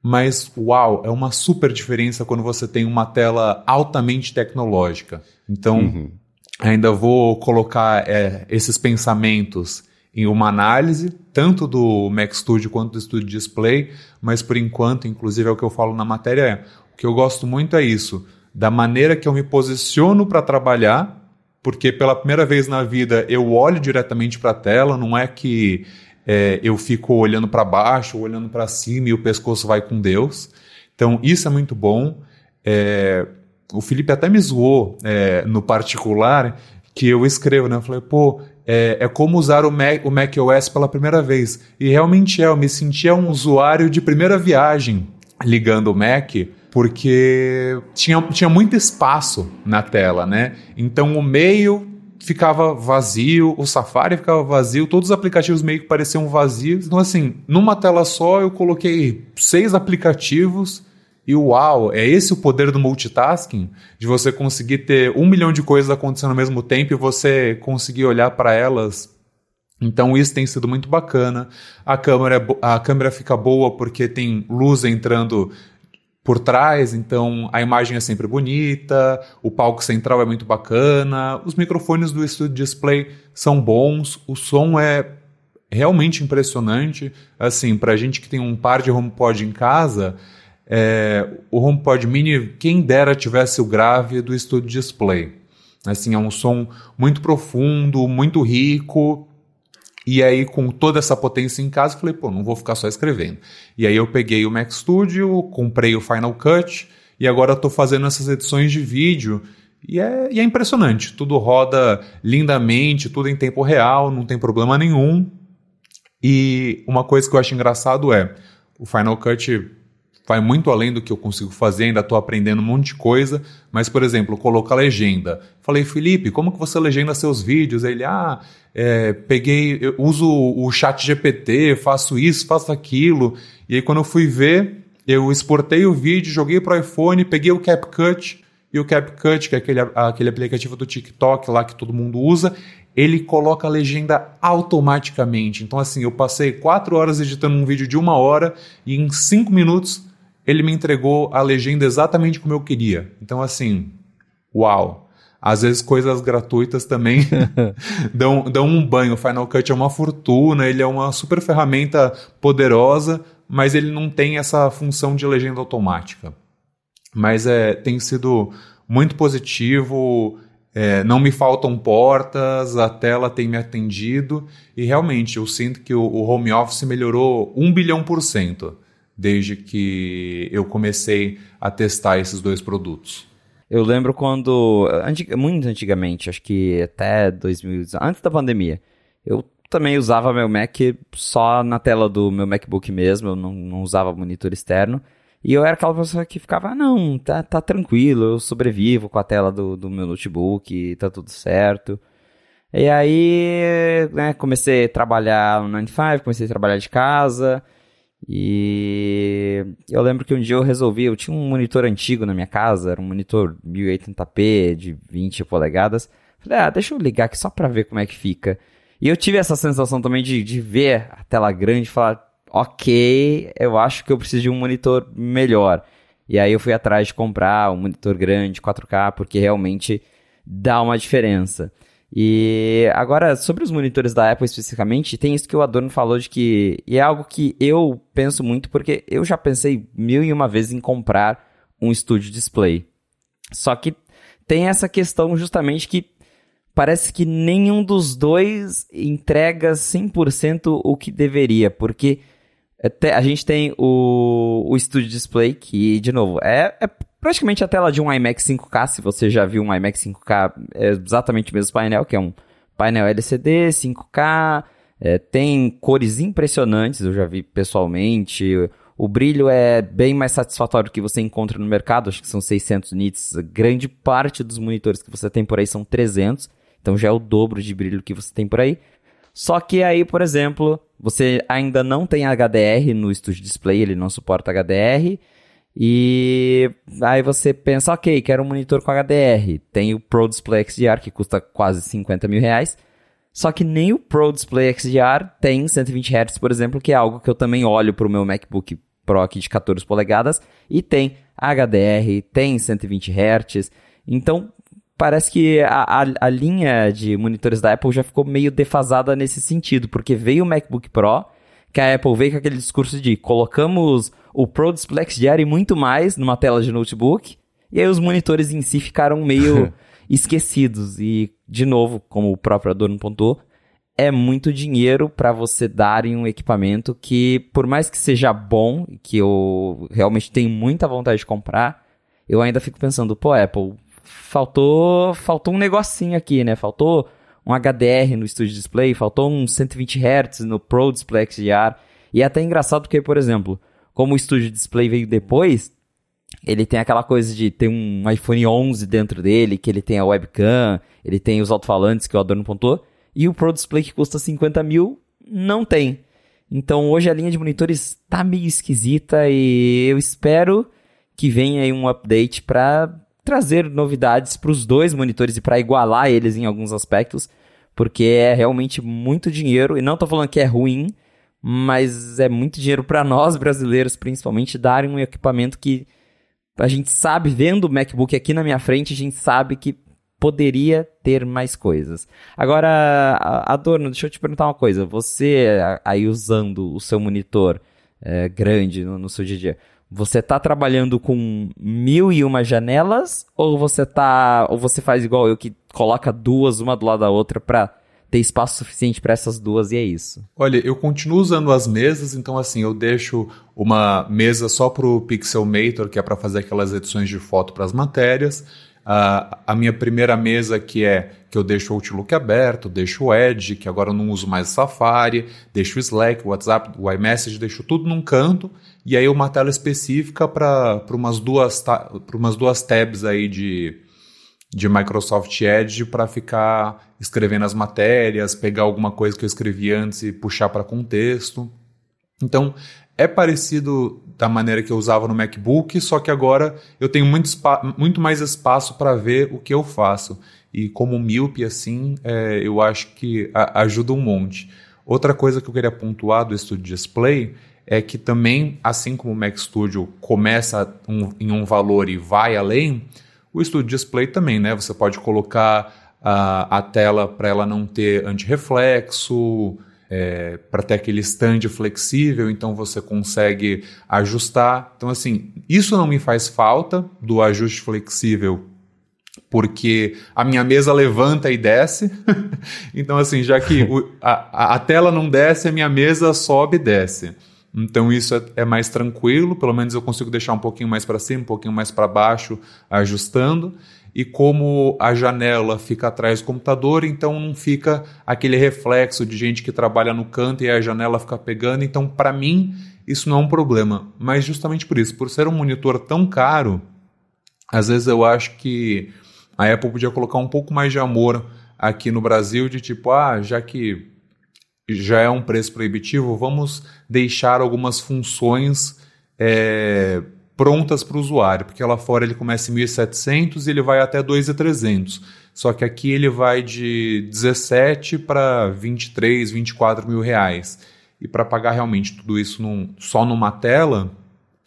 mas uau, é uma super diferença quando você tem uma tela altamente tecnológica. Então, uhum. ainda vou colocar é, esses pensamentos em uma análise, tanto do Mac Studio quanto do Studio Display, mas por enquanto, inclusive é o que eu falo na matéria, é, o que eu gosto muito é isso, da maneira que eu me posiciono para trabalhar, porque pela primeira vez na vida eu olho diretamente para a tela, não é que é, eu fico olhando para baixo, olhando para cima e o pescoço vai com Deus. Então isso é muito bom. É, o Felipe até me zoou é, no particular que eu escrevo, né? Eu falei, pô, é, é como usar o Mac, o Mac OS pela primeira vez. E realmente é, eu me sentia um usuário de primeira viagem ligando o Mac, porque tinha, tinha muito espaço na tela, né? Então o meio ficava vazio, o Safari ficava vazio, todos os aplicativos meio que pareciam vazios. Então, assim, numa tela só eu coloquei seis aplicativos e uau, é esse o poder do multitasking? De você conseguir ter um milhão de coisas acontecendo ao mesmo tempo e você conseguir olhar para elas. Então isso tem sido muito bacana. A câmera, é a câmera fica boa porque tem luz entrando por trás, então a imagem é sempre bonita, o palco central é muito bacana, os microfones do Studio Display são bons, o som é realmente impressionante. Assim, para gente que tem um par de HomePod em casa, é, o HomePod Mini, quem dera tivesse o grave do Studio Display. Assim, é um som muito profundo, muito rico. E aí, com toda essa potência em casa, falei, pô, não vou ficar só escrevendo. E aí eu peguei o Mac Studio, comprei o Final Cut e agora estou fazendo essas edições de vídeo. E é, e é impressionante, tudo roda lindamente, tudo em tempo real, não tem problema nenhum. E uma coisa que eu acho engraçado é, o Final Cut vai muito além do que eu consigo fazer, ainda estou aprendendo um monte de coisa, mas, por exemplo, colocar legenda. Falei, Felipe, como que você legenda seus vídeos? Ele, ah, é, peguei, uso o chat GPT, faço isso, faço aquilo. E aí, quando eu fui ver, eu exportei o vídeo, joguei para o iPhone, peguei o CapCut, e o CapCut, que é aquele, aquele aplicativo do TikTok lá que todo mundo usa, ele coloca a legenda automaticamente. Então, assim, eu passei quatro horas editando um vídeo de uma hora e em cinco minutos ele me entregou a legenda exatamente como eu queria. Então, assim, uau! Às vezes coisas gratuitas também dão, dão um banho. O Final Cut é uma fortuna, ele é uma super ferramenta poderosa, mas ele não tem essa função de legenda automática. Mas é, tem sido muito positivo, é, não me faltam portas, a tela tem me atendido e realmente eu sinto que o, o home office melhorou um bilhão por cento desde que eu comecei a testar esses dois produtos. Eu lembro quando, antig muito antigamente, acho que até 2000, antes da pandemia, eu também usava meu Mac só na tela do meu MacBook mesmo, eu não, não usava monitor externo. E eu era aquela pessoa que ficava, ah, não, tá, tá tranquilo, eu sobrevivo com a tela do, do meu notebook, tá tudo certo. E aí, né, comecei a trabalhar no 95, comecei a trabalhar de casa, e eu lembro que um dia eu resolvi, eu tinha um monitor antigo na minha casa, era um monitor 1080p de 20 polegadas. Falei, ah, deixa eu ligar aqui só pra ver como é que fica. E eu tive essa sensação também de, de ver a tela grande e falar, ok, eu acho que eu preciso de um monitor melhor. E aí eu fui atrás de comprar um monitor grande, 4K, porque realmente dá uma diferença. E agora, sobre os monitores da Apple especificamente, tem isso que o Adorno falou de que. E é algo que eu penso muito, porque eu já pensei mil e uma vezes em comprar um Studio Display. Só que tem essa questão justamente que parece que nenhum dos dois entrega 100% o que deveria, porque a gente tem o, o Studio Display, que, de novo, é, é praticamente a tela de um iMac 5K, se você já viu um iMac 5K, é exatamente o mesmo painel, que é um painel LCD 5K, é, tem cores impressionantes, eu já vi pessoalmente, o brilho é bem mais satisfatório do que você encontra no mercado, acho que são 600 nits, grande parte dos monitores que você tem por aí são 300, então já é o dobro de brilho que você tem por aí. Só que aí, por exemplo, você ainda não tem HDR no Studio Display, ele não suporta HDR, e aí você pensa, ok, quero um monitor com HDR. Tem o Pro Display XDR, que custa quase 50 mil reais. Só que nem o Pro Display XDR tem 120 Hz, por exemplo, que é algo que eu também olho para o meu MacBook Pro aqui de 14 polegadas. E tem HDR, tem 120 Hz. Então, parece que a, a, a, linha de monitores da Apple já ficou meio defasada nesse sentido, porque veio o MacBook Pro, que a Apple veio com aquele discurso de colocamos o Pro Display XDR e muito mais numa tela de notebook, e aí os monitores em si ficaram meio esquecidos. E, de novo, como o próprio Adorno pontuou, é muito dinheiro para você dar em um equipamento que, por mais que seja bom, que eu realmente tenho muita vontade de comprar, eu ainda fico pensando, pô, Apple, faltou, faltou um negocinho aqui, né? Faltou um HDR no Studio Display, faltou um 120 Hz no Pro Display XDR. E é até engraçado porque, por exemplo, como o Studio Display veio depois, ele tem aquela coisa de ter um iPhone 11 dentro dele, que ele tem a webcam, ele tem os alto-falantes que o Adorno pontuou, e o Pro Display que custa 50 mil não tem. Então hoje a linha de monitores tá meio esquisita e eu espero que venha aí um update para trazer novidades para os dois monitores e para igualar eles em alguns aspectos, porque é realmente muito dinheiro e não tô falando que é ruim, mas é muito dinheiro para nós brasileiros, principalmente darem um equipamento que a gente sabe, vendo o MacBook aqui na minha frente, a gente sabe que poderia ter mais coisas. Agora, Adorno, deixa eu te perguntar uma coisa. Você aí usando o seu monitor é, grande no, no, seu dia a dia, você está trabalhando com mil e uma janelas ou você tá ou você faz igual eu que coloca duas uma do lado da outra para ter espaço suficiente para essas duas e é isso. Olha, eu continuo usando as mesas, então assim, eu deixo uma mesa só para o Pixelmator, que é para fazer aquelas edições de foto para as matérias. Uh, a minha primeira mesa que é que eu deixo o Outlook aberto, deixo o Edge, que agora eu não uso mais o Safari, deixo o Slack, o WhatsApp, o iMessage, deixo tudo num canto e aí uma tela específica para umas duas umas duas tabs aí de de Microsoft Edge para ficar escrevendo as matérias, pegar alguma coisa que eu escrevi antes e puxar para contexto. Então, é parecido da maneira que eu usava no MacBook, só que agora eu tenho muito, muito mais espaço para ver o que eu faço. E como míope, assim, é, eu acho que ajuda um monte. Outra coisa que eu queria pontuar do Studio Display é que também, assim como o Mac Studio começa um, em um valor e vai além, o Studio Display também, né? Você pode colocar a, a tela para ela não ter antirreflexo, é, para ter aquele stand flexível, então você consegue ajustar. Então, assim, isso não me faz falta do ajuste flexível, porque a minha mesa levanta e desce. então, assim, já que o, a, a tela não desce, a minha mesa sobe e desce. Então isso é, é, mais tranquilo, pelo menos eu consigo deixar um pouquinho mais para cima, um pouquinho mais para baixo, ajustando. E como a janela fica atrás do computador, então não fica aquele reflexo de gente que trabalha no canto e a janela fica pegando. Então, para mim, isso não é um problema. Mas justamente por isso, por ser um monitor tão caro, às vezes eu acho que a Apple podia colocar um pouco mais de amor aqui no Brasil, de tipo, ah, já que já é um preço proibitivo, vamos deixar algumas funções é, prontas para o usuário, porque lá fora ele começa em 1.700 e ele vai até 2.300. Só que aqui ele vai de 17 para 23, 24 mil reais. E para pagar realmente tudo isso num, só numa tela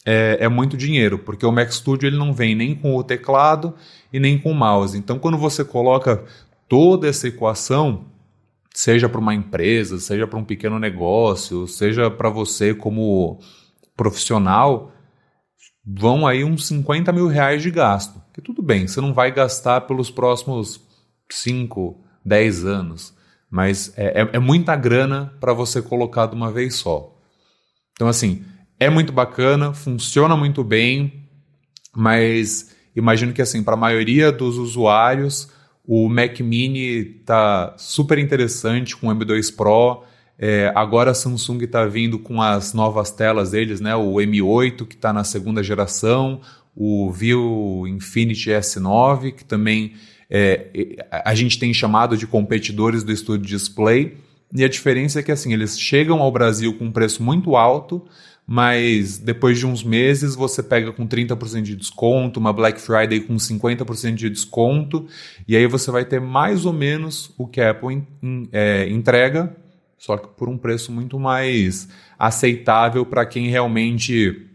é, é, muito dinheiro, porque o Mac Studio ele não vem nem com o teclado e nem com o mouse. Então quando você coloca toda essa equação, seja para uma empresa, seja para um pequeno negócio, seja para você como profissional, vão aí uns 50 mil reais de gasto. Que tudo bem, você não vai gastar pelos próximos 5, 10 anos, mas é, é, é muita grana para você colocar de uma vez só. Então, assim, é muito bacana, funciona muito bem, mas imagino que, assim, para a maioria dos usuários, o Mac Mini tá super interessante com o M2 Pro. É, agora a Samsung está vindo com as novas telas deles, né? O M8 que está na segunda geração, o View Infinity S9 que também é, a gente tem chamado de competidores do Studio Display. E a diferença é que assim eles chegam ao Brasil com um preço muito alto, mas depois de uns meses você pega com 30% de desconto, uma Black Friday com 50% de desconto, e aí você vai ter mais ou menos o que a Apple in, in, é, entrega, só que por um preço muito mais aceitável para quem realmente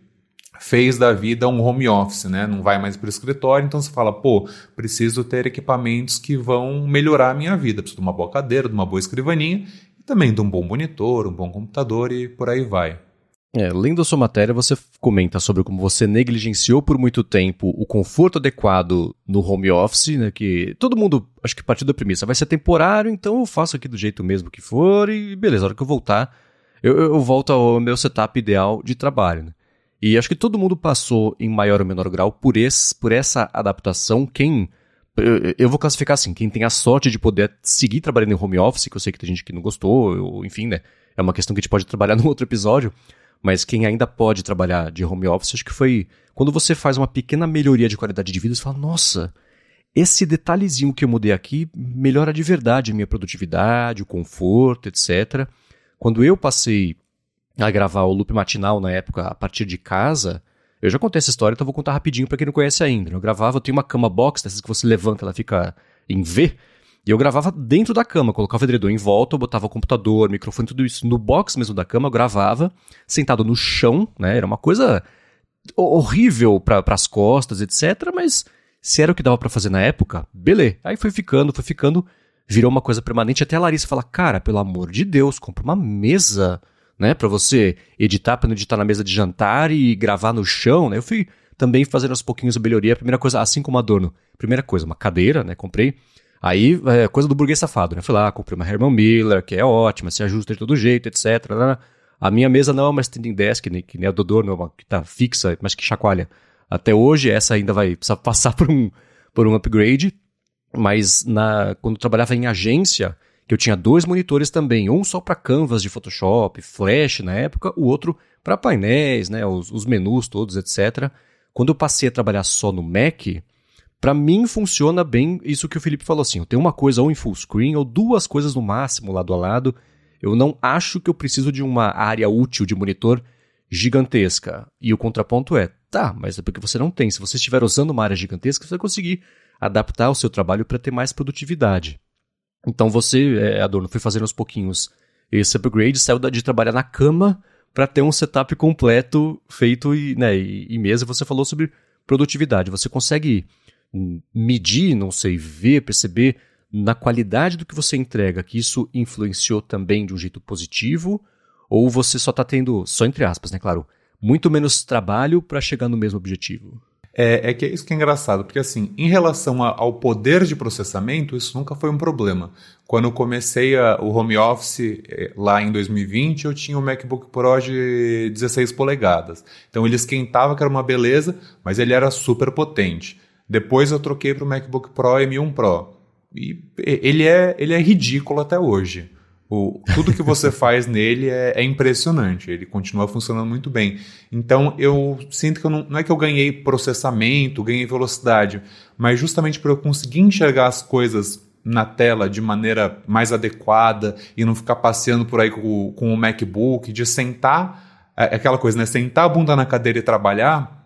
fez da vida um home office, né? Não vai mais para o escritório, então você fala, pô, preciso ter equipamentos que vão melhorar a minha vida. Preciso de uma boa cadeira, de uma boa escrivaninha e também de um bom monitor, um bom computador e por aí vai. É, lendo a sua matéria, você comenta sobre como você negligenciou por muito tempo o conforto adequado no home office, né? Que todo mundo, acho que partiu da premissa, vai ser temporário, então eu faço aqui do jeito mesmo que for e beleza, a hora que eu voltar, eu, eu volto ao meu setup ideal de trabalho. Né? E acho que todo mundo passou, em maior ou menor grau, por, esse, por essa adaptação. Quem. Eu vou classificar assim: quem tem a sorte de poder seguir trabalhando em home office, que eu sei que tem gente que não gostou, ou, enfim, né? É uma questão que a gente pode trabalhar num outro episódio. Mas quem ainda pode trabalhar de home office, acho que foi. Quando você faz uma pequena melhoria de qualidade de vida, você fala: nossa, esse detalhezinho que eu mudei aqui melhora de verdade a minha produtividade, o conforto, etc. Quando eu passei a gravar o loop matinal na época a partir de casa. Eu já contei essa história, então vou contar rapidinho para quem não conhece ainda. Eu gravava, eu tenho uma cama box, dessas que você levanta, ela fica em V. E eu gravava dentro da cama, colocava o edredom em volta, eu botava o computador, microfone, tudo isso no box mesmo da cama, eu gravava, sentado no chão, né? Era uma coisa horrível para as costas, etc. Mas se era o que dava para fazer na época, beleza. Aí foi ficando, foi ficando, virou uma coisa permanente. Até a Larissa fala: Cara, pelo amor de Deus, compra uma mesa né? Para você editar, para não editar na mesa de jantar e gravar no chão, né? Eu fui também fazendo aos pouquinhos a melhoria. A primeira coisa, assim como Adorno, primeira coisa, uma cadeira, né? Comprei. Aí, é, coisa do burguês safado, né? Fui lá, comprei uma Herman Miller, que é ótima, se ajusta de todo jeito, etc. A minha mesa não é uma standing desk, né? que nem a do Adorno, é uma que tá fixa, mas que chacoalha. Até hoje, essa ainda vai precisar passar por um, por um upgrade. Mas na, quando eu trabalhava em agência, que eu tinha dois monitores também, um só para canvas de Photoshop, Flash na época, o outro para painéis, né, os, os, menus todos, etc. Quando eu passei a trabalhar só no Mac, para mim funciona bem isso que o Felipe falou assim, eu tenho uma coisa ou em full screen ou duas coisas no máximo lado a lado. Eu não acho que eu preciso de uma área útil de monitor gigantesca. E o contraponto é, tá, mas é porque você não tem. Se você estiver usando uma área gigantesca, você vai conseguir adaptar o seu trabalho para ter mais produtividade. Então você, é, Adorno, foi fazendo aos pouquinhos esse upgrade, saiu de trabalhar na cama para ter um setup completo feito e, né, e, e mesa. Você falou sobre produtividade. Você consegue medir, não sei, ver, perceber na qualidade do que você entrega que isso influenciou também de um jeito positivo? Ou você só está tendo, só entre aspas, né, claro, muito menos trabalho para chegar no mesmo objetivo? É, é, que é isso que é engraçado, porque assim, em relação a, ao poder de processamento, isso nunca foi um problema. Quando eu comecei a, o home office é, lá em 2020, eu tinha um MacBook Pro de 16 polegadas. Então ele esquentava, que era uma beleza, mas ele era super potente. Depois eu troquei para o MacBook Pro M1 Pro. E ele é, ele é ridículo até hoje. O, tudo que você faz nele é, é, impressionante, ele continua funcionando muito bem. Então eu sinto que eu não, não é que eu ganhei processamento, ganhei velocidade, mas justamente para eu conseguir enxergar as coisas na tela de maneira mais adequada e não ficar passeando por aí com, com o MacBook, de sentar, é, é aquela coisa, né? Sentar a bunda na cadeira e trabalhar,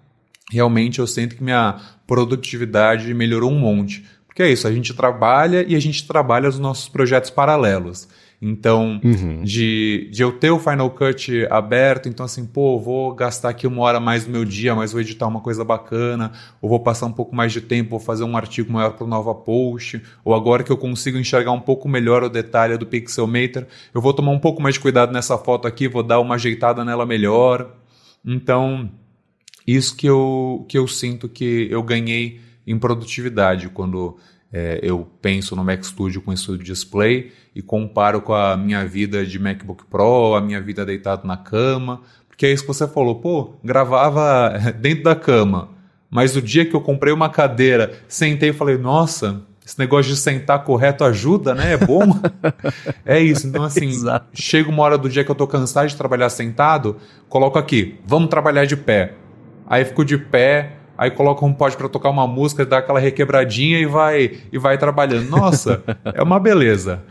realmente eu sinto que minha produtividade melhorou um monte. Porque é isso, a gente trabalha e a gente trabalha os nossos projetos paralelos. Então, uhum. de, de eu ter o Final Cut aberto, então assim, pô, vou gastar aqui uma hora mais do meu dia, mas vou editar uma coisa bacana, ou vou passar um pouco mais de tempo, vou fazer um artigo maior para o Nova Post, ou agora que eu consigo enxergar um pouco melhor o detalhe do Pixelmator, eu vou tomar um pouco mais de cuidado nessa foto aqui, vou dar uma ajeitada nela melhor. Então, isso que eu, que eu sinto que eu ganhei em produtividade quando é, eu penso no Mac Studio com Studio Display e comparo com a minha vida de MacBook Pro, a minha vida deitado na cama, porque é isso que você falou, pô, gravava dentro da cama, mas o dia que eu comprei uma cadeira, sentei e falei, nossa, esse negócio de sentar correto ajuda, né? É bom. é isso. Então, assim, Exato. chega uma hora do dia que eu tô cansado de trabalhar sentado, coloco aqui, vamos trabalhar de pé. Aí fico de pé, aí coloca um pod para tocar uma música, dá aquela requebradinha e vai e vai trabalhando. Nossa, é uma beleza.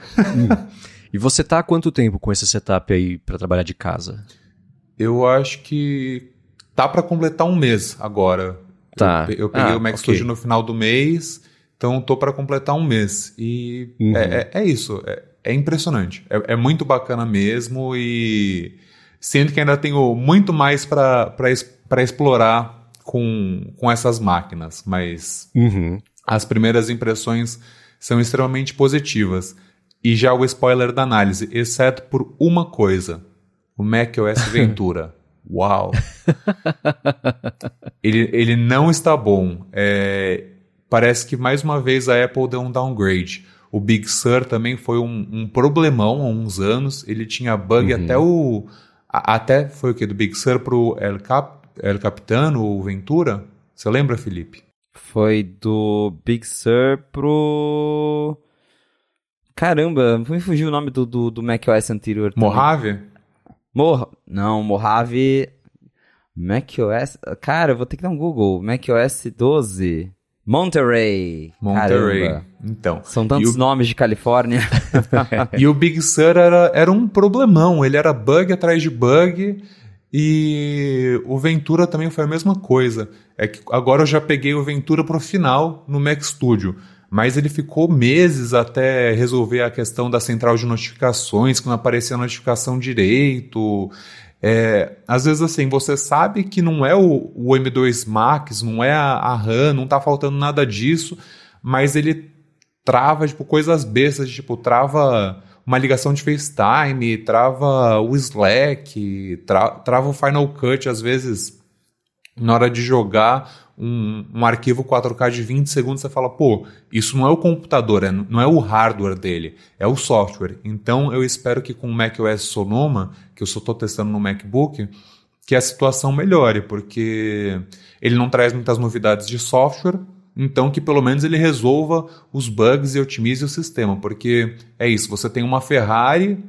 e você tá há quanto tempo com esse setup aí para trabalhar de casa? Eu acho que tá para completar um mês agora. Tá. Eu, eu peguei ah, o Mac okay. Studio no final do mês, então tô para completar um mês. E uhum. é, é, é, isso. É, é impressionante. É, é muito bacana mesmo e Sinto que ainda tenho muito mais para explorar com, com essas máquinas, mas uhum. as primeiras impressões são extremamente positivas. E já o spoiler da análise, exceto por uma coisa: o macOS Ventura. Uau! ele, ele não está bom. É, parece que mais uma vez a Apple deu um downgrade. O Big Sur também foi um, um problemão há uns anos. Ele tinha bug uhum. até o. A, até foi o que? Do Big Sur pro El, Cap, El Capitano, o Ventura? Você lembra, Felipe? Foi do Big Sur pro. Caramba, me fugiu o nome do, do, do macOS anterior. Também. Mojave? Mor... Não, Mojave. macOS. Cara, eu vou ter que dar um Google. macOS 12. Monterey. Monterey. Caramba. Então. São tantos o... nomes de Califórnia. e o Big Sur era, era um problemão. Ele era bug atrás de bug. E o Ventura também foi a mesma coisa. É que agora eu já peguei o Ventura pro final no Mac Studio. Mas ele ficou meses até resolver a questão da central de notificações, que não aparecia a notificação direito. É, às vezes, assim, você sabe que não é o, o M2 Max, não é a, a RAM, não tá faltando nada disso, mas ele trava, tipo, coisas bestas, tipo, trava uma ligação de FaceTime, trava o Slack, tra trava o Final Cut, às vezes, na hora de jogar um, um, arquivo 4K de 20 segundos, você fala, pô, isso não é o computador, é, não é o hardware dele, é o software. Então eu espero que com o macOS Sonoma, que eu só estou testando no MacBook, que a situação melhore, porque ele não traz muitas novidades de software, então que pelo menos ele resolva os bugs e otimize o sistema, porque é isso, você tem uma Ferrari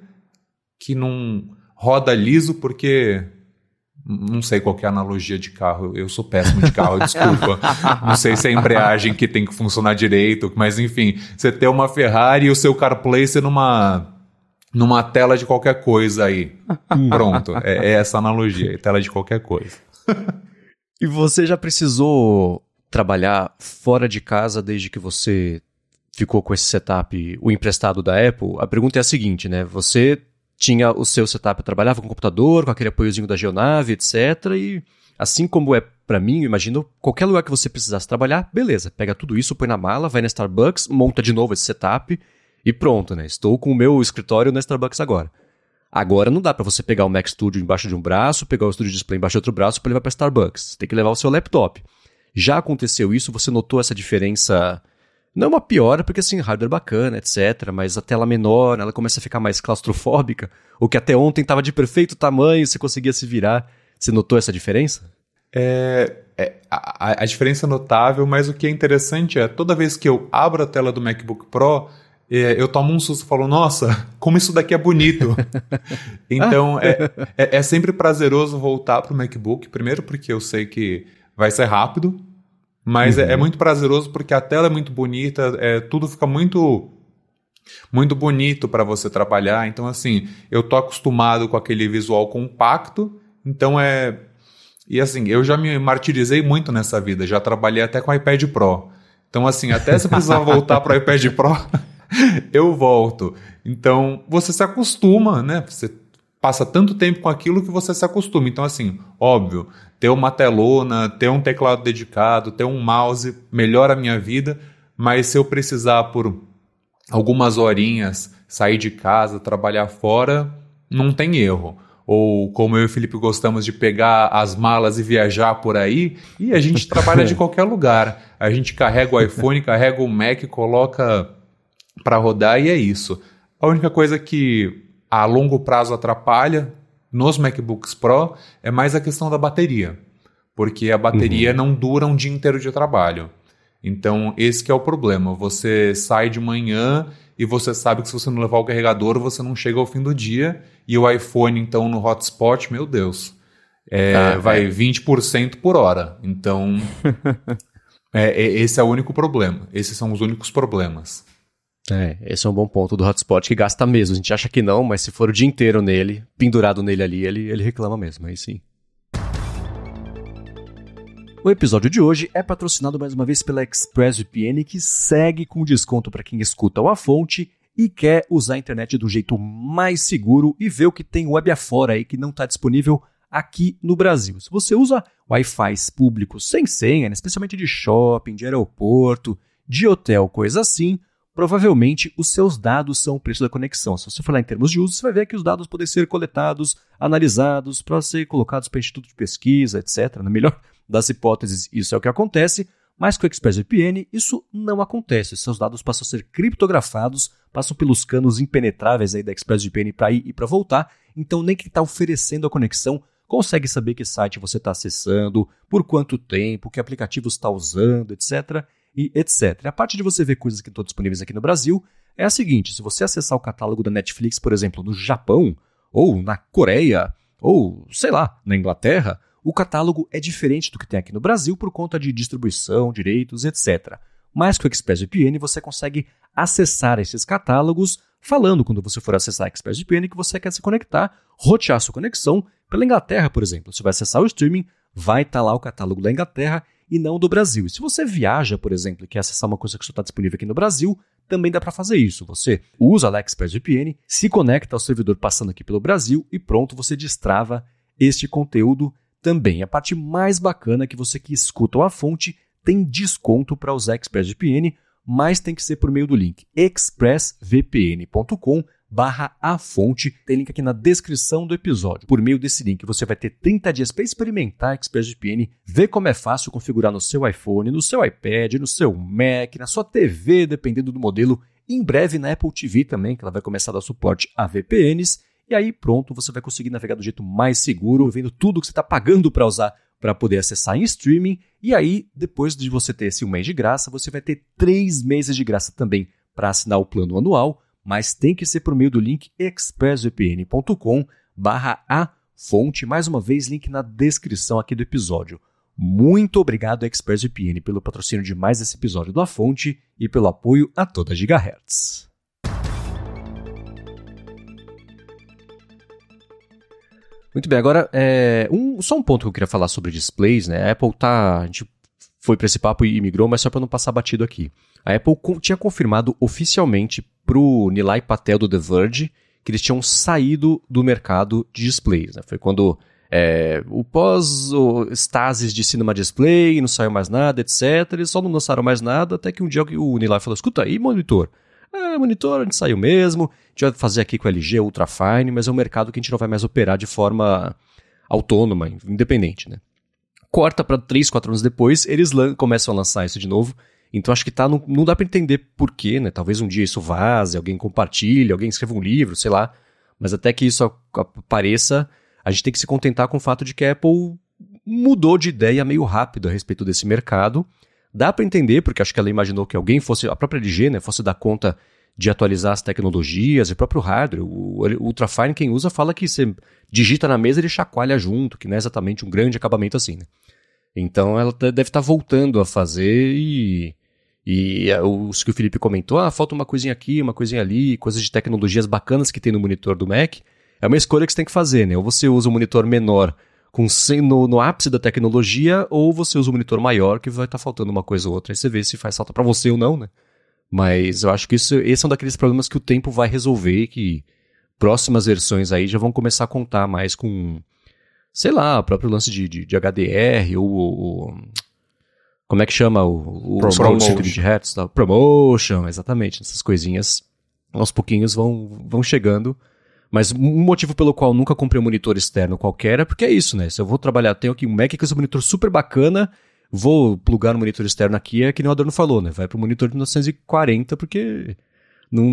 que não roda liso porque não sei qual é a analogia de carro. Eu sou péssimo de carro, desculpa. Não sei se é a embreagem que tem que funcionar direito, mas enfim, você ter uma Ferrari e o seu CarPlay ser numa numa tela de qualquer coisa aí. Pronto, é, é essa analogia, tela de qualquer coisa. e você já precisou trabalhar fora de casa desde que você ficou com esse setup, o emprestado da Apple? A pergunta é a seguinte, né? Você tinha o seu setup, trabalhava com computador, com aquele apoiozinho da Geonave, etc. E assim como é para mim, imagino, qualquer lugar que você precisasse trabalhar, beleza, pega tudo isso, põe na mala, vai na Starbucks, monta de novo esse setup e pronto, né? Estou com o meu escritório na Starbucks agora. Agora não dá para você pegar o Mac Studio embaixo de um braço, pegar o Studio Display embaixo de outro braço para levar para Starbucks. Você tem que levar o seu laptop. Já aconteceu isso? Você notou essa diferença não é uma piora, porque assim, hardware bacana, etc. Mas a tela menor, ela começa a ficar mais claustrofóbica. O que até ontem estava de perfeito tamanho, você conseguia se virar. Você notou essa diferença? É, é a, a, diferença é notável, mas o que é interessante é toda vez que eu abro a tela do MacBook Pro, é, eu tomo um susto e falo, nossa, como isso daqui é bonito. então é, é, é sempre prazeroso voltar para o MacBook, primeiro porque eu sei que vai ser rápido, mas uhum. é, é, uhum. muito prazeroso porque a tela é muito bonita, é, tudo fica muito muito bonito para você trabalhar. Então, assim, eu tô acostumado com aquele visual compacto, então é. E assim, eu já me martirizei muito nessa vida, já trabalhei até com iPad Pro. Então, assim, até se precisar voltar para o iPad Pro, eu volto. Então, você se acostuma, né? Você passa tanto tempo com aquilo que você se acostuma. Então, assim, óbvio, ter uma telona, ter um teclado dedicado, ter um mouse melhora a minha vida, mas se eu precisar por algumas horinhas sair de casa, trabalhar fora, não tem erro. Ou como eu e o Felipe gostamos de pegar as malas e viajar por aí, e a gente trabalha de qualquer lugar. A gente carrega o iPhone, carrega o Mac, coloca para rodar e é isso. A única coisa que a longo prazo atrapalha nos MacBooks Pro é mais a questão da bateria, porque a bateria uhum. não dura um dia inteiro de trabalho. Então, esse é o problema. Você sai de manhã e você sabe que se você não levar o carregador, você não chega ao fim do dia. E o iPhone, então, no hotspot, meu Deus, é, ah, vai é. 20% por hora. Então, é, é, esse é o único problema. Esses são os únicos problemas. É, esse é um bom ponto do hotspot que gasta mesmo. A gente acha que não, mas se for o dia inteiro nele, pendurado nele ali, ele, ele reclama mesmo, aí sim. O episódio de hoje é patrocinado mais uma vez pela ExpressVPN, que segue com desconto para quem escuta o A Fonte e quer usar a internet do jeito mais seguro e ver o que tem web afora aí que não está disponível aqui no Brasil. Se você usa Wi-Fi públicos sem senha, especialmente de shopping, de aeroporto, de hotel, coisa assim, provavelmente os seus dados são o preço da conexão. Se você falar em termos de uso, você vai ver que os dados podem ser coletados, analisados, para ser colocados para instituto de pesquisa, etc. Na melhor das hipóteses, isso é o que acontece, mas com o ExpressVPN isso não acontece. Seus dados passam a ser criptografados, passam pelos canos impenetráveis aí da ExpressVPN para ir e para voltar, então nem quem está oferecendo a conexão consegue saber que site você está acessando, por quanto tempo, que aplicativo está usando, etc. e etc. A parte de você ver coisas que estão disponíveis aqui no Brasil é a seguinte: se você acessar o catálogo da Netflix, por exemplo, no Japão, ou na Coreia, ou sei lá, na Inglaterra, o catálogo é diferente do que tem aqui no Brasil por conta de distribuição, direitos, etc. Mas com o ExpressVPN você consegue acessar esses catálogos falando quando você for acessar a ExpressVPN que você quer se conectar, rotear sua conexão pela Inglaterra, por exemplo. Você vai acessar o streaming, vai estar tá lá o catálogo da Inglaterra e não do Brasil. E se você viaja, por exemplo, e quer acessar uma coisa que só está disponível aqui no Brasil, também dá para fazer isso. Você usa a ExpressVPN, se conecta ao servidor passando aqui pelo Brasil e pronto, você destrava este conteúdo também. A parte mais bacana é que você que escuta a fonte tem desconto para usar ExpressVPN mas tem que ser por meio do link expressvpn.com barra a fonte. Tem link aqui na descrição do episódio. Por meio desse link, você vai ter 30 dias para experimentar a ExpressVPN, ver como é fácil configurar no seu iPhone, no seu iPad, no seu Mac, na sua TV, dependendo do modelo. Em breve na Apple TV também, que ela vai começar a dar suporte a VPNs. E aí, pronto, você vai conseguir navegar do jeito mais seguro, vendo tudo que você está pagando para usar para poder acessar em streaming. E aí, depois de você ter esse um mês de graça, você vai ter três meses de graça também para assinar o plano anual, mas tem que ser por meio do link expressvpn.com barra a fonte. Mais uma vez, link na descrição aqui do episódio. Muito obrigado, ExpressVPN, pelo patrocínio de mais esse episódio do A Fonte e pelo apoio a toda Gigahertz. Muito bem, agora, é, um, só um ponto que eu queria falar sobre displays, né? A Apple tá. A gente foi para esse papo e migrou, mas só para não passar batido aqui. A Apple tinha confirmado oficialmente pro Nilay Patel do The Verge que eles tinham saído do mercado de displays. Né? Foi quando é, o pós-estasis de cinema display, não saiu mais nada, etc. Eles só não lançaram mais nada, até que um dia o Nilay falou: escuta aí, monitor, é, monitor, a gente saiu mesmo. A gente vai fazer aqui com LG Ultrafine, mas é um mercado que a gente não vai mais operar de forma autônoma, independente, né? Corta para 3, 4 anos depois, eles começam a lançar isso de novo. Então acho que tá, não, não dá para entender por quê, né? Talvez um dia isso vaze, alguém compartilhe, alguém escreva um livro, sei lá. Mas até que isso apareça, a gente tem que se contentar com o fato de que a Apple mudou de ideia meio rápido a respeito desse mercado Dá para entender, porque acho que ela imaginou que alguém fosse, a própria LG, né, fosse dar conta de atualizar as tecnologias e o próprio hardware. O, o Ultrafine, quem usa, fala que você digita na mesa e ele chacoalha junto, que não é exatamente um grande acabamento assim, né? Então ela deve estar tá voltando a fazer e. E é, os que o Felipe comentou, ah, falta uma coisinha aqui, uma coisinha ali, coisas de tecnologias bacanas que tem no monitor do Mac. É uma escolha que você tem que fazer, né? Ou você usa um monitor menor com no, no ápice da tecnologia, ou você usa um monitor maior que vai estar tá faltando uma coisa ou outra. Aí você vê se faz falta para você ou não, né? Mas eu acho que isso, esse é um daqueles problemas que o tempo vai resolver, que próximas versões aí já vão começar a contar mais com, sei lá, o próprio lance de, de, de HDR, ou, ou, como é que chama o, o Promotion. de Hertz, tá? Promotion, exatamente, essas coisinhas aos pouquinhos vão, vão chegando mas um motivo pelo qual nunca comprei um monitor externo qualquer é porque é isso, né? Se eu vou trabalhar, tenho aqui um Mac com esse monitor super bacana, vou plugar no monitor externo aqui, é que nem o Adorno falou, né? Vai pro monitor de 1940 porque não,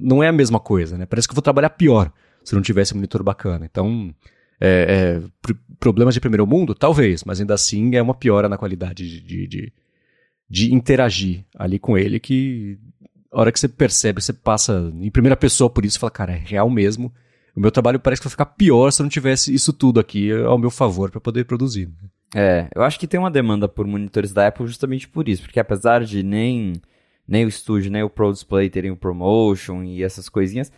não é a mesma coisa, né? Parece que eu vou trabalhar pior se não tivesse um monitor bacana. Então, é, é, problemas de primeiro mundo? Talvez, mas ainda assim é uma piora na qualidade de, de, de, de interagir ali com ele que a hora que você percebe, você passa em primeira pessoa por isso e fala, cara, é real mesmo. O meu trabalho parece que vai ficar pior se eu não tivesse isso tudo aqui ao meu favor para poder produzir. É, eu acho que tem uma demanda por monitores da Apple justamente por isso, porque apesar de nem, nem o estúdio, nem o Pro Display terem o Promotion e essas coisinhas,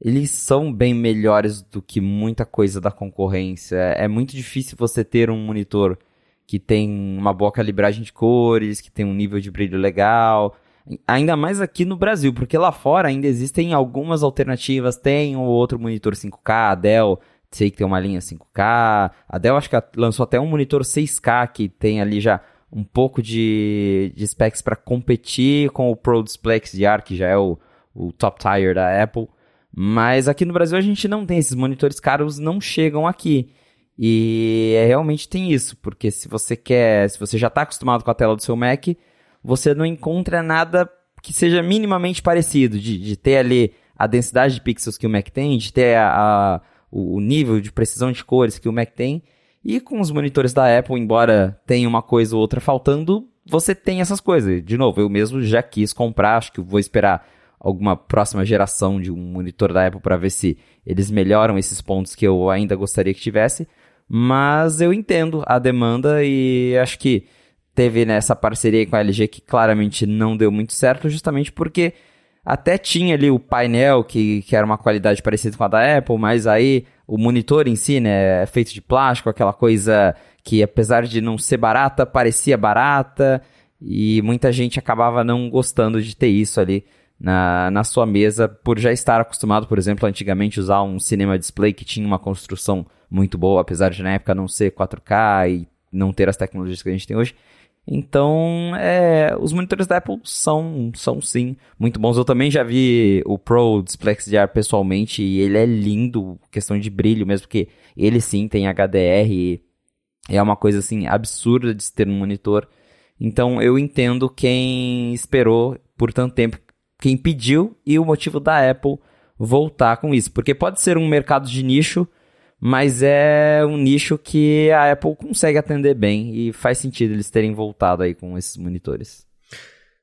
eles são bem melhores do que muita coisa da concorrência. É muito difícil você ter um monitor que tem uma boa calibragem de cores, que tem um nível de brilho legal, Ainda mais aqui no Brasil, porque lá fora ainda existem algumas alternativas. Tem o outro monitor 5K, a Dell, sei que tem uma linha 5K. A Dell acho que lançou até um monitor 6K que tem ali já um pouco de, de specs para competir com o Pro Display XDR, que já é o, o top tier da Apple. Mas aqui no Brasil a gente não tem esses monitores caros, não chegam aqui. E é, realmente tem isso, porque se você quer, se você já está acostumado com a tela do seu Mac, você não encontra nada que seja minimamente parecido, de, de ter ali a densidade de pixels que o Mac tem, de ter a, a, o nível de precisão de cores que o Mac tem. E com os monitores da Apple, embora tenha uma coisa ou outra faltando, você tem essas coisas. De novo, eu mesmo já quis comprar, acho que vou esperar alguma próxima geração de um monitor da Apple para ver se eles melhoram esses pontos que eu ainda gostaria que tivesse. Mas eu entendo a demanda e acho que teve nessa parceria com a LG que claramente não deu muito certo, justamente porque até tinha ali o painel que, que era uma qualidade parecida com a da Apple, mas aí o monitor em si, né, é feito de plástico, aquela coisa que apesar de não ser barata, parecia barata, e muita gente acabava não gostando de ter isso ali na, na sua mesa, por já estar acostumado, por exemplo, antigamente usar um cinema display que tinha uma construção muito boa, apesar de na época não ser 4K e não ter as tecnologias que a gente tem hoje. Então, é, os monitores da Apple são, são sim muito bons. Eu também já vi o Pro Display XDR pessoalmente e ele é lindo, questão de brilho mesmo, porque ele sim tem HDR é uma coisa assim absurda de se ter um monitor. Então, eu entendo quem esperou por tanto tempo, quem pediu e o motivo da Apple voltar com isso, porque pode ser um mercado de nicho mas é um nicho que a Apple consegue atender bem e faz sentido eles terem voltado aí com esses monitores.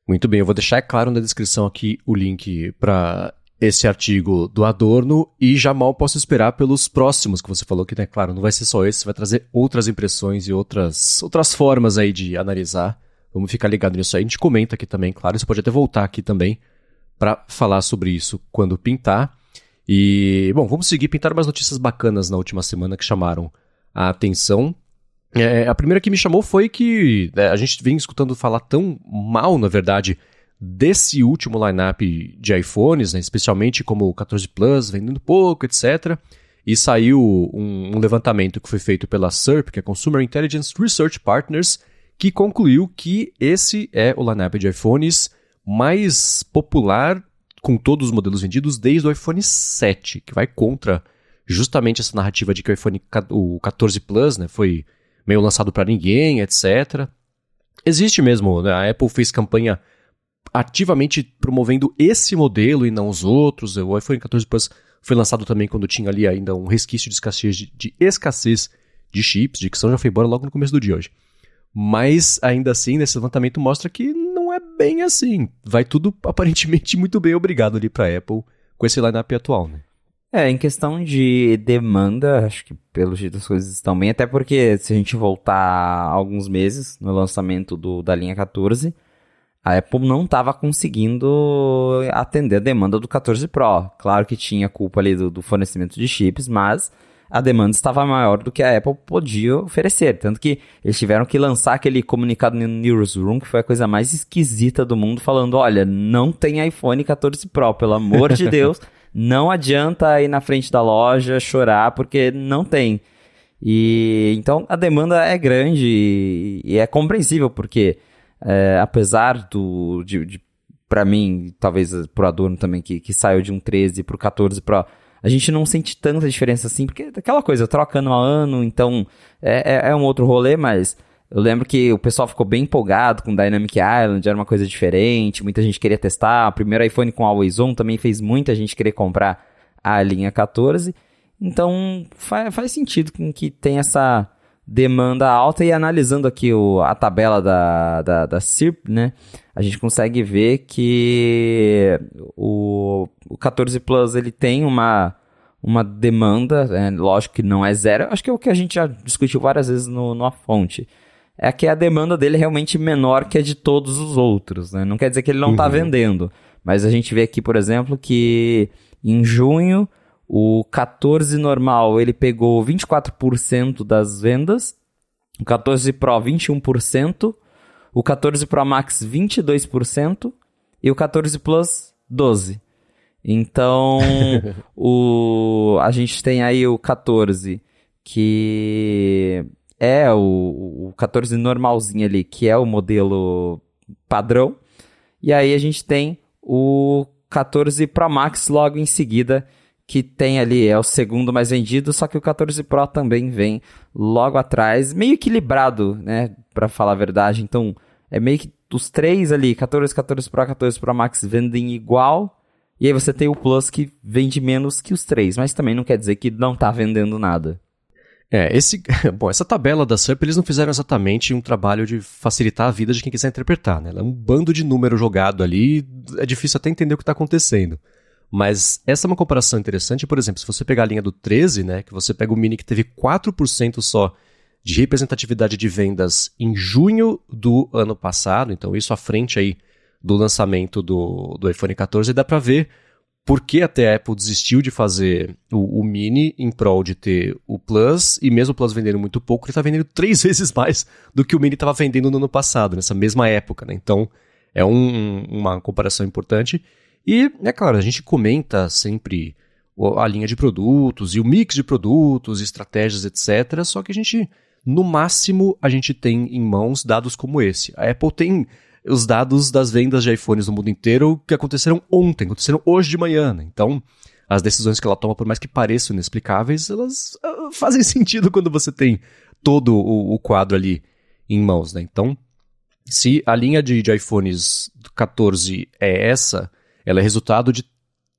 Muito bem, eu vou deixar claro na descrição aqui o link para esse artigo do Adorno e já mal posso esperar pelos próximos que você falou que, né, claro, não vai ser só esse, vai trazer outras impressões e outras, outras formas aí de analisar. Vamos ficar ligado nisso aí. A gente comenta aqui também, claro, você pode até voltar aqui também para falar sobre isso quando pintar. E, bom, vamos seguir. Pintaram umas notícias bacanas na última semana que chamaram a atenção. É, a primeira que me chamou foi que é, a gente vem escutando falar tão mal, na verdade, desse último lineup de iPhones, né, especialmente como o 14 Plus, vendendo pouco, etc. E saiu um, um levantamento que foi feito pela SERP, que é Consumer Intelligence Research Partners, que concluiu que esse é o lineup de iPhones mais popular com todos os modelos vendidos desde o iPhone 7, que vai contra justamente essa narrativa de que o iPhone o 14 Plus né, foi meio lançado para ninguém, etc. Existe mesmo, né? a Apple fez campanha ativamente promovendo esse modelo e não os outros. O iPhone 14 Plus foi lançado também quando tinha ali ainda um resquício de escassez de, de escassez de chips, de que já foi embora logo no começo do dia hoje. Mas ainda assim, nesse levantamento mostra que é bem assim. Vai tudo aparentemente muito bem, obrigado ali para Apple com esse lineup atual, né? É, em questão de demanda, acho que pelo jeito as coisas estão bem, até porque se a gente voltar alguns meses no lançamento do, da linha 14, a Apple não estava conseguindo atender a demanda do 14 Pro. Claro que tinha culpa ali do, do fornecimento de chips, mas a demanda estava maior do que a Apple podia oferecer. Tanto que eles tiveram que lançar aquele comunicado no Newsroom, que foi a coisa mais esquisita do mundo, falando: olha, não tem iPhone 14 Pro, pelo amor de Deus. não adianta ir na frente da loja chorar, porque não tem. E então a demanda é grande e, e é compreensível, porque é, apesar do. De, de para mim, talvez pro Adorno também, que, que saiu de um 13 pro 14 Pro a gente não sente tanta diferença assim, porque aquela coisa, troca ano a ano, então é, é, é um outro rolê, mas eu lembro que o pessoal ficou bem empolgado com Dynamic Island, era uma coisa diferente, muita gente queria testar. O primeiro iPhone com Always On também fez muita gente querer comprar a linha 14. Então faz, faz sentido com que tem essa demanda alta e analisando aqui o, a tabela da, da, da CIRP, né, a gente consegue ver que o, o 14 Plus ele tem uma, uma demanda, é, lógico que não é zero, acho que é o que a gente já discutiu várias vezes no, no fonte. É que a demanda dele é realmente menor que a de todos os outros, né? Não quer dizer que ele não está uhum. vendendo, mas a gente vê aqui, por exemplo, que em junho o 14 normal ele pegou 24% das vendas, o 14 Pro 21%, o 14 Pro Max 22% e o 14 Plus 12. Então, o a gente tem aí o 14 que é o, o 14 normalzinho ali, que é o modelo padrão. E aí a gente tem o 14 Pro Max logo em seguida, que tem ali, é o segundo mais vendido, só que o 14 Pro também vem logo atrás, meio equilibrado, né, para falar a verdade. Então, é meio que os três ali, 14, 14 Pro, 14 Pro Max vendem igual, e aí você tem o Plus que vende menos que os três, mas também não quer dizer que não tá vendendo nada. É, esse, bom, essa tabela da SUP eles não fizeram exatamente um trabalho de facilitar a vida de quem quiser interpretar, né? É um bando de número jogado ali, é difícil até entender o que está acontecendo. Mas essa é uma comparação interessante, por exemplo, se você pegar a linha do 13, né, que você pega o Mini que teve 4% só de representatividade de vendas em junho do ano passado, então isso à frente aí do lançamento do, do iPhone 14, dá para ver por que até a Apple desistiu de fazer o, o, Mini em prol de ter o Plus, e mesmo o Plus vendendo muito pouco, ele está vendendo três vezes mais do que o Mini estava vendendo no ano passado, nessa mesma época, né? Então, é um, uma comparação importante. E, é claro, a gente comenta sempre a linha de produtos e o mix de produtos, estratégias, etc. Só que a gente, no máximo, a gente tem em mãos dados como esse. A Apple tem os dados das vendas de iPhones no mundo inteiro que aconteceram ontem, aconteceram hoje de manhã. Né? Então, as decisões que ela toma, por mais que pareçam inexplicáveis, elas uh, fazem sentido quando você tem todo o, o, quadro ali em mãos. Né? Então, se a linha de, de iPhones 14 é essa, ela é resultado de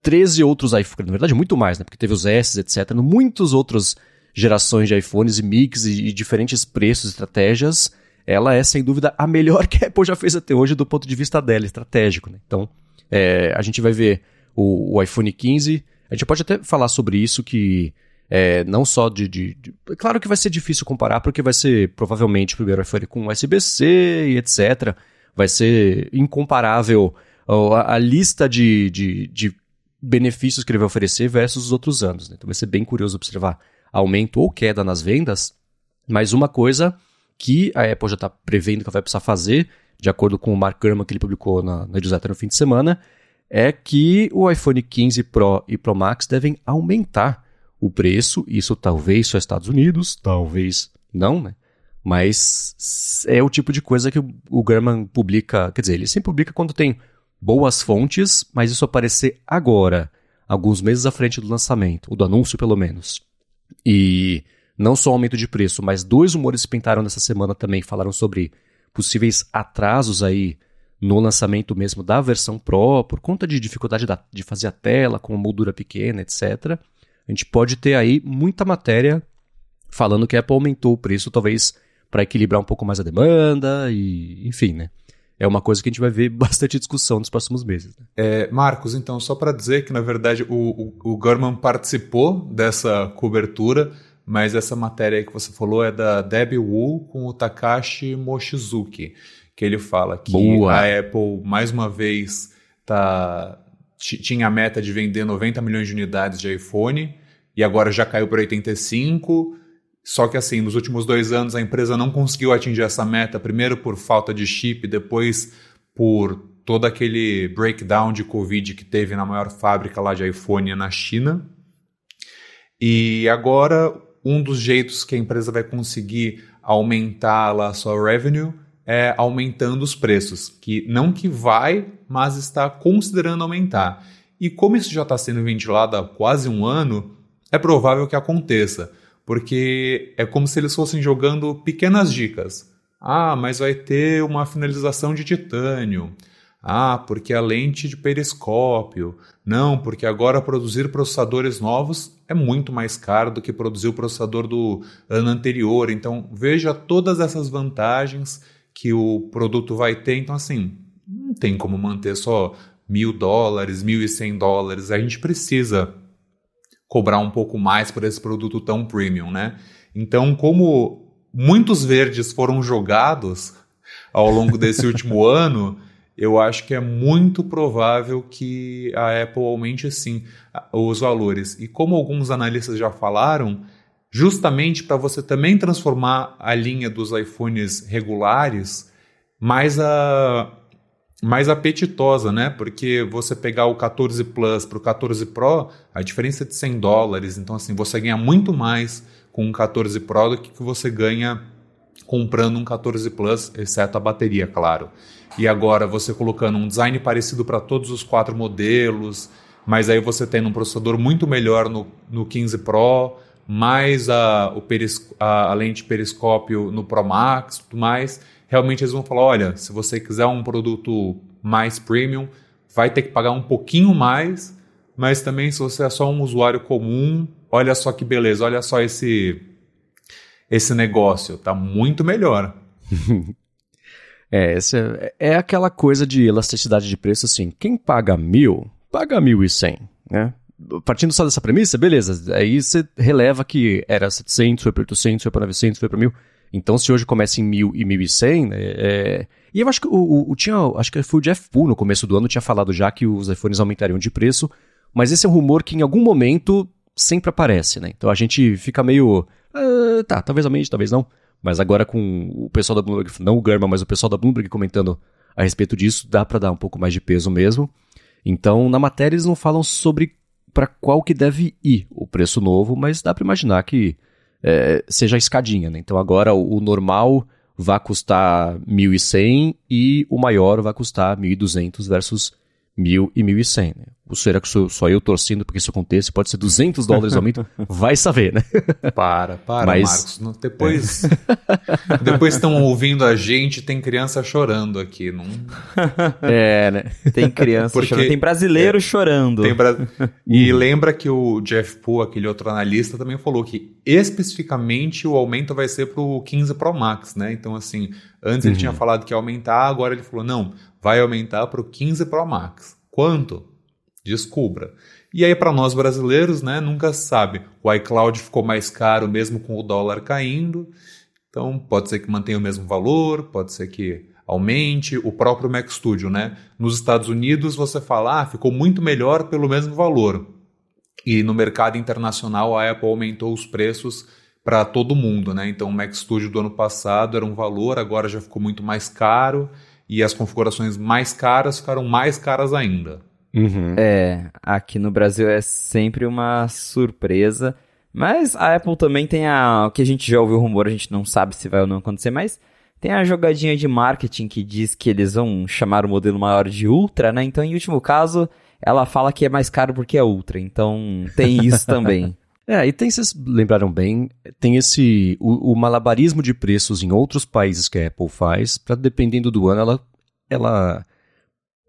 13 outros iPhones, na verdade muito mais, né? porque teve os S, etc., muitos outros gerações de iPhones e mix e, e diferentes preços, estratégias, ela é sem dúvida a melhor que a Apple já fez até hoje do ponto de vista dela, estratégico. Né? Então, é, a gente vai ver o, o, iPhone 15. A gente pode até falar sobre isso que é, não só de, de, de, Claro que vai ser difícil comparar, porque vai ser provavelmente o primeiro iPhone com USB-C e etc. Vai ser incomparável a, a lista de, de, de, benefícios que ele vai oferecer versus os outros anos. Né? Então vai ser bem curioso observar aumento ou queda nas vendas. Mas uma coisa que a Apple já está prevendo que vai precisar fazer, de acordo com o Mark Gurman que ele publicou na, na newsletter no fim de semana, é que o iPhone 15 Pro e Pro Max devem aumentar o preço. Isso talvez só Estados Unidos, talvez não, né? Mas é o tipo de coisa que o, Gurman publica, quer dizer, ele sempre publica quando tem boas fontes, mas isso aparecer agora, alguns meses à frente do lançamento, ou do anúncio pelo menos. E não só aumento de preço, mas dois rumores pintaram nessa semana também, falaram sobre possíveis atrasos aí no lançamento mesmo da versão Pro, por conta de dificuldade da, de fazer a tela com moldura pequena, etc. A gente pode ter aí muita matéria falando que a Apple aumentou o preço, talvez para equilibrar um pouco mais a demanda e, enfim, né? É uma coisa que a gente vai ver bastante discussão nos próximos meses. Né? É, Marcos, então, só para dizer que, na verdade, o, o, o participou dessa cobertura mas essa matéria que você falou é da Debbie Wu com o Takashi Mochizuki, que ele fala que Boa. a Apple, mais uma vez, tá, tinha a meta de vender 90 milhões de unidades de iPhone e agora já caiu para 85. Só que assim, nos últimos dois anos a empresa não conseguiu atingir essa meta, primeiro por falta de chip, depois por todo aquele breakdown de Covid que teve na maior fábrica lá de iPhone na China. E agora um dos jeitos que a empresa vai conseguir aumentar lá a sua revenue é aumentando os preços, que não que vai, mas está considerando aumentar. E como isso já está sendo ventilado há quase um ano, é provável que aconteça, porque é como se eles fossem jogando pequenas dicas. Ah, mas vai ter uma finalização de titânio. Ah, porque a lente de periscópio. Não, porque agora produzir processadores novos é muito mais caro do que produzir o processador do ano anterior. Então, veja todas essas vantagens que o produto vai ter. Então, assim, não tem como manter só mil dólares, mil e cem dólares. A gente precisa cobrar um pouco mais por esse produto tão premium, né? Então, como muitos verdes foram jogados ao longo desse último ano eu acho que é muito provável que a Apple aumente sim os valores. E como alguns analistas já falaram, justamente para você também transformar a linha dos iPhones regulares mais a mais apetitosa, né? Porque você pegar o 14 Plus para o 14 Pro, a diferença é de 100 dólares. Então, assim, você ganha muito mais com um 14 Pro do que você ganha comprando um 14 Plus, exceto a bateria, claro. E agora você colocando um design parecido para todos os quatro modelos, mas aí você tem um processador muito melhor no, no 15 Pro, mais a, o peris, a, a lente periscópio no Pro Max, tudo mais. Realmente eles vão falar, olha, se você quiser um produto mais premium, vai ter que pagar um pouquinho mais, mas também se você é só um usuário comum, olha só que beleza, olha só esse esse negócio, tá muito melhor. é, essa é, é aquela coisa de elasticidade de preço assim, quem paga mil, paga mil e cem, né? Partindo só dessa premissa, beleza, aí você releva que era 700, foi para 800, foi para 900, foi para 1000. Então, se hoje começa em 1000 e 1100, né, é... e eu acho que o, o, o, tinha, acho que foi o Jeff Poole no começo do ano tinha falado já que os iPhones aumentariam de preço, mas esse é um rumor que em algum momento sempre aparece, né? Então a gente fica meio, ah, tá, talvez aumente, talvez não. Mas agora com o pessoal da Bloomberg, não o Germa, mas o pessoal da Bloomberg comentando a respeito disso, dá para dar um pouco mais de peso mesmo. Então, na matéria eles não falam sobre para qual que deve ir o preço novo, mas dá para imaginar que é, seja a escadinha, né? Então agora o, o normal vai custar 1.100 e o maior vai custar 1.200 versus 1.000 e 1.100, né? O será que sou só eu torcendo porque isso aconteça? Pode ser 200 dólares aumento? Vai saber, né? Para, para, Mas... Marcos. Depois, é. depois estão ouvindo a gente, tem criança chorando aqui. Não... É, né? Tem criança porque, chorando, tem brasileiro é, chorando. Tem bra... E lembra que o Jeff Poole, aquele outro analista, também falou que especificamente o aumento vai ser para o 15 Pro Max, né? Então, assim, antes uhum. ele tinha falado que ia aumentar, agora ele falou, não, vai aumentar para o 15 Pro Max. Quanto? Descubra. E aí, para nós brasileiros, né, nunca sabe. O iCloud ficou mais caro mesmo com o dólar caindo. Então, pode ser que mantenha o mesmo valor, pode ser que aumente. O próprio Mac Studio, né? Nos Estados Unidos, você fala, ah, ficou muito melhor pelo mesmo valor. E no mercado internacional, a Apple aumentou os preços para todo mundo, né? Então, o Mac Studio do ano passado era um valor, agora já ficou muito mais caro. E as configurações mais caras ficaram mais caras ainda. Uhum. É, aqui no Brasil é sempre uma surpresa. Mas a Apple também tem a. O que a gente já ouviu rumor, a gente não sabe se vai ou não acontecer, mas tem a jogadinha de marketing que diz que eles vão chamar o modelo maior de Ultra, né? Então, em último caso, ela fala que é mais caro porque é Ultra. Então, tem isso também. É, e tem, vocês lembraram bem, tem esse, o, o, malabarismo de preços em outros países que a Apple faz, para dependendo do ano, ela, ela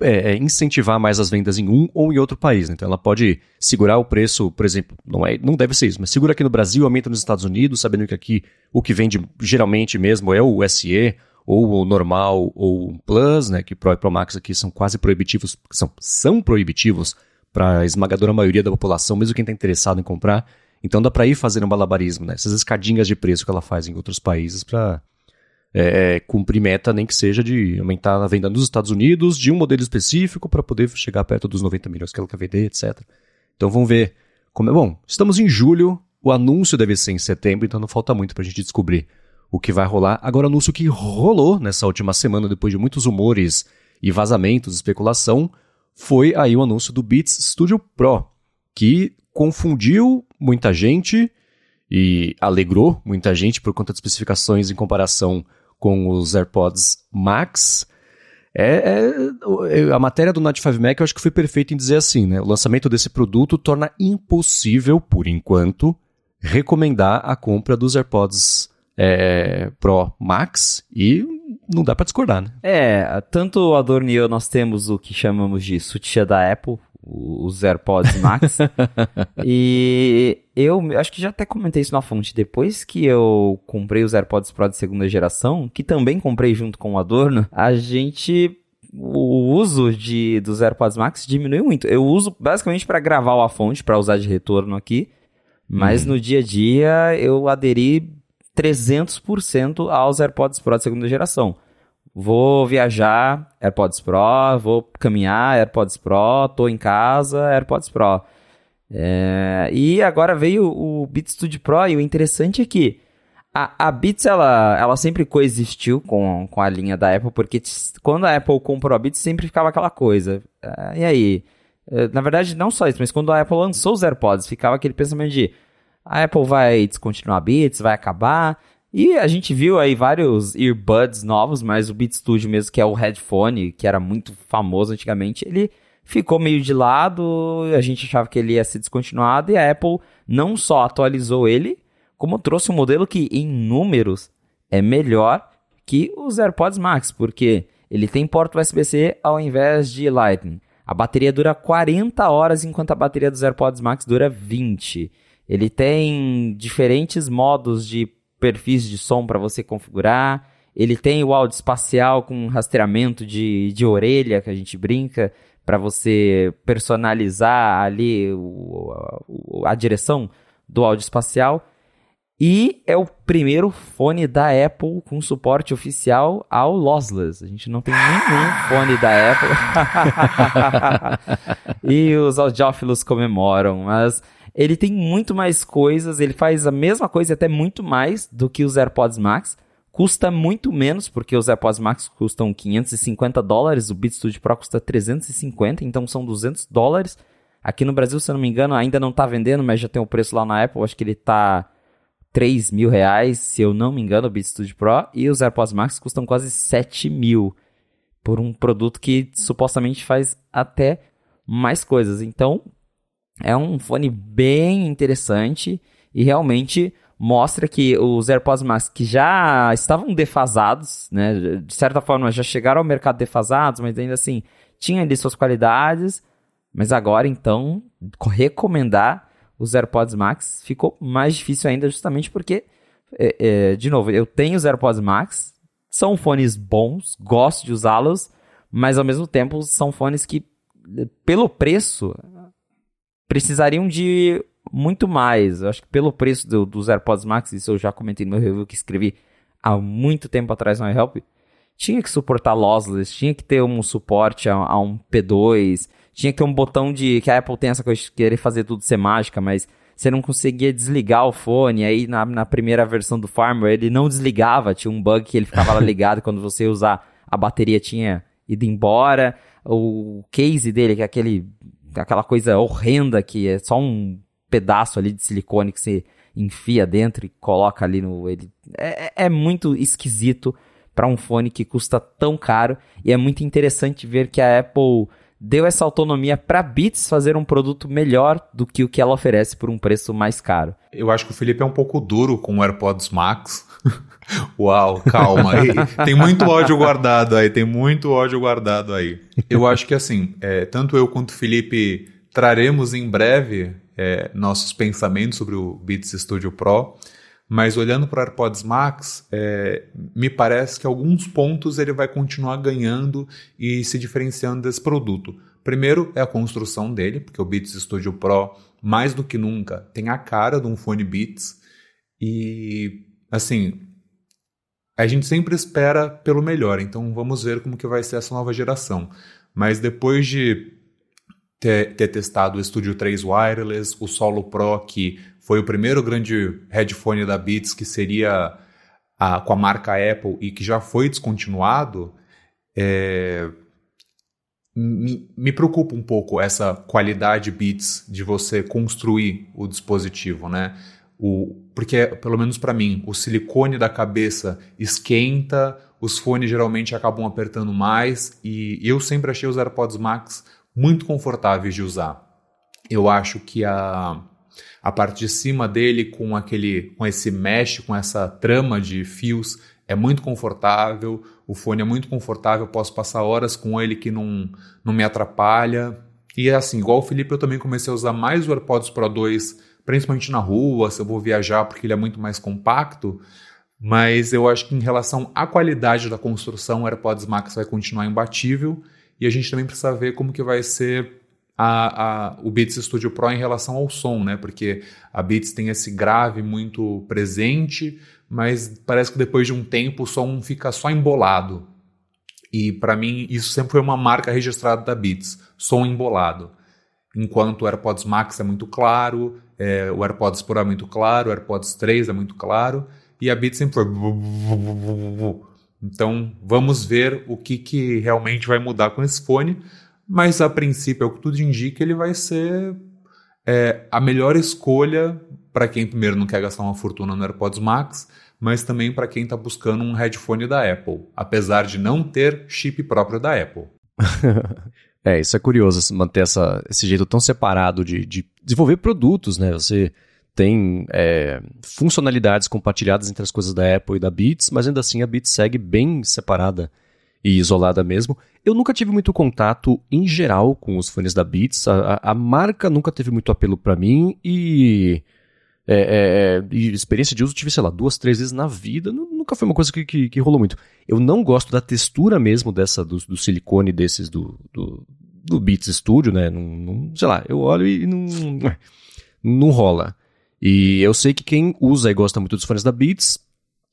é, é, incentivar mais as vendas em um ou em outro país. Né? Então ela pode segurar o preço, por exemplo, não, é, não deve ser isso, mas segura aqui no Brasil, aumenta nos Estados Unidos, sabendo que aqui o que vende geralmente mesmo é o SE, ou o normal, ou o Plus, né? Que Pro e Pro Max aqui são quase proibitivos, são, são proibitivos para a esmagadora maioria da população, mesmo quem está interessado em comprar. Então dá para ir fazendo um balabarismo, né? Essas escadinhas de preço que ela faz em outros países para é, cumprir meta, nem que seja de aumentar a venda nos Estados Unidos de um modelo específico para poder chegar perto dos 90 milhões que ela quer vender, etc. Então vamos ver como é. Bom, estamos em julho, o anúncio deve ser em setembro, então não falta muito para a gente descobrir o que vai rolar. Agora, anúncio que rolou nessa última semana, depois de muitos rumores e vazamentos, especulação, foi aí o anúncio do Beats Studio Pro, que confundiu muita gente e alegrou muita gente por conta de especificações em comparação com os AirPods Max. É, é, a matéria do Note 5 Mac eu acho que foi perfeito em dizer assim, né? O lançamento desse produto torna impossível, por enquanto, recomendar a compra dos AirPods é, Pro Max e não dá para discordar, né? É, tanto o Adorno e eu nós temos o que chamamos de sutiã da Apple, os AirPods Max. e eu acho que já até comentei isso na fonte. Depois que eu comprei os AirPods Pro de segunda geração, que também comprei junto com o Adorno, a gente o uso de, dos AirPods Max diminuiu muito. Eu uso basicamente para gravar a fonte, para usar de retorno aqui, mas uhum. no dia a dia eu aderi 300% aos AirPods Pro de segunda geração. Vou viajar, AirPods Pro, vou caminhar, AirPods Pro, tô em casa, AirPods Pro. É, e agora veio o Beat Studio Pro e o interessante é que A, a Beats, ela, ela sempre coexistiu com, com a linha da Apple, porque quando a Apple comprou a Beats, sempre ficava aquela coisa. Uh, e aí? Uh, na verdade, não só isso, mas quando a Apple lançou os AirPods, ficava aquele pensamento de a Apple vai descontinuar a Beats, vai acabar. E a gente viu aí vários earbuds novos, mas o Beat Studio mesmo, que é o headphone, que era muito famoso antigamente, ele ficou meio de lado, a gente achava que ele ia ser descontinuado, e a Apple não só atualizou ele, como trouxe um modelo que, em números, é melhor que os AirPods Max, porque ele tem porta USB-C ao invés de Lightning. A bateria dura 40 horas, enquanto a bateria dos AirPods Max dura 20. Ele tem diferentes modos de perfis de som para você configurar. Ele tem o áudio espacial com rastreamento de, de orelha, que a gente brinca, para você personalizar ali o, a direção do áudio espacial. E é o primeiro fone da Apple com suporte oficial ao lossless. A gente não tem nenhum fone da Apple. e os audiófilos comemoram, mas ele tem muito mais coisas, ele faz a mesma coisa até muito mais do que os AirPods Max. Custa muito menos, porque os AirPods Max custam 550 dólares, o Beats Studio Pro custa 350, então são 200 dólares. Aqui no Brasil, se eu não me engano, ainda não está vendendo, mas já tem o preço lá na Apple, acho que ele está 3 mil reais, se eu não me engano, o Beats Studio Pro, e os AirPods Max custam quase 7 mil por um produto que supostamente faz até mais coisas. Então, é um fone bem interessante e realmente mostra que os AirPods Max que já estavam defasados, né, de certa forma já chegaram ao mercado defasados, mas ainda assim tinha ali suas qualidades, mas agora então recomendar os AirPods Max ficou mais difícil ainda, justamente porque, é, é, de novo, eu tenho os AirPods Max, são fones bons, gosto de usá-los, mas ao mesmo tempo são fones que, pelo preço, precisariam de muito mais. Eu acho que pelo preço do, dos AirPods Max, isso eu já comentei no meu review que escrevi há muito tempo atrás no iHelp, tinha que suportar lossless, tinha que ter um suporte a, a um P2, tinha que ter um botão de. que a Apple tem essa coisa de querer fazer tudo ser mágica, mas você não conseguia desligar o fone. Aí na, na primeira versão do firmware ele não desligava, tinha um bug que ele ficava lá ligado quando você usar a bateria tinha ido embora. O case dele, que é aquele, aquela coisa horrenda que é só um pedaço ali de silicone que você enfia dentro e coloca ali no. Ele, é, é, é muito esquisito para um fone que custa tão caro e é muito interessante ver que a Apple deu essa autonomia para Beats fazer um produto melhor do que o que ela oferece por um preço mais caro. Eu acho que o Felipe é um pouco duro com o AirPods Max. Uau, calma aí. tem muito ódio guardado aí, tem muito ódio guardado aí. Eu acho que assim, é, tanto eu quanto o Felipe traremos em breve é, nossos pensamentos sobre o Beats Studio Pro. Mas olhando para o AirPods Max, é, me parece que alguns pontos ele vai continuar ganhando e se diferenciando desse produto. Primeiro é a construção dele, porque o Beats Studio Pro, mais do que nunca, tem a cara de um fone Beats. E, assim, a gente sempre espera pelo melhor, então vamos ver como que vai ser essa nova geração. Mas depois de ter, ter testado o Studio 3 Wireless, o Solo Pro, que foi o primeiro grande headphone da Beats que seria a, com a marca Apple e que já foi descontinuado, é, me, me, preocupa um pouco essa qualidade Beats de você construir o dispositivo, né? O, porque, pelo menos para mim, o silicone da cabeça esquenta, os fones geralmente acabam apertando mais e eu sempre achei os AirPods Max muito confortáveis de usar. Eu acho que a a parte de cima dele com aquele, com esse mesh, com essa trama de fios, é muito confortável. O fone é muito confortável, posso passar horas com ele que não, não me atrapalha. E assim, igual o Felipe, eu também comecei a usar mais o AirPods Pro 2, principalmente na rua, se eu vou viajar, porque ele é muito mais compacto. Mas eu acho que em relação à qualidade da construção, o AirPods Max vai continuar imbatível. E a gente também precisa ver como que vai ser a, a, o Beats Studio Pro em relação ao som, né? Porque a Beats tem esse grave muito presente, mas parece que depois de um tempo o som fica só embolado. E para mim isso sempre foi uma marca registrada da Beats, som embolado. Enquanto o AirPods Max é muito claro, é, o AirPods Pro é muito claro, o AirPods 3 é muito claro. e a Beats sempre foi. Então vamos ver o que, que realmente vai mudar com esse fone. Mas a princípio, é o que tudo indica, ele vai ser é, a melhor escolha para quem primeiro não quer gastar uma fortuna no AirPods Max, mas também para quem está buscando um headphone da Apple, apesar de não ter chip próprio da Apple. é, isso é curioso, manter essa, esse jeito tão separado de, de desenvolver produtos, né? Você tem é, funcionalidades compartilhadas entre as coisas da Apple e da Beats, mas ainda assim a Beats segue bem separada e isolada mesmo. Eu nunca tive muito contato em geral com os fones da Beats, a, a, marca nunca teve muito apelo para mim e, é, é, é, e experiência de uso tive, sei lá, duas, três vezes na vida, nunca foi uma coisa que, que, que rolou muito. Eu não gosto da textura mesmo dessa, do, do silicone desses do, do, do Beats Studio, né? Não, não, sei lá, eu olho e não, não rola. E eu sei que quem usa e gosta muito dos fones da Beats,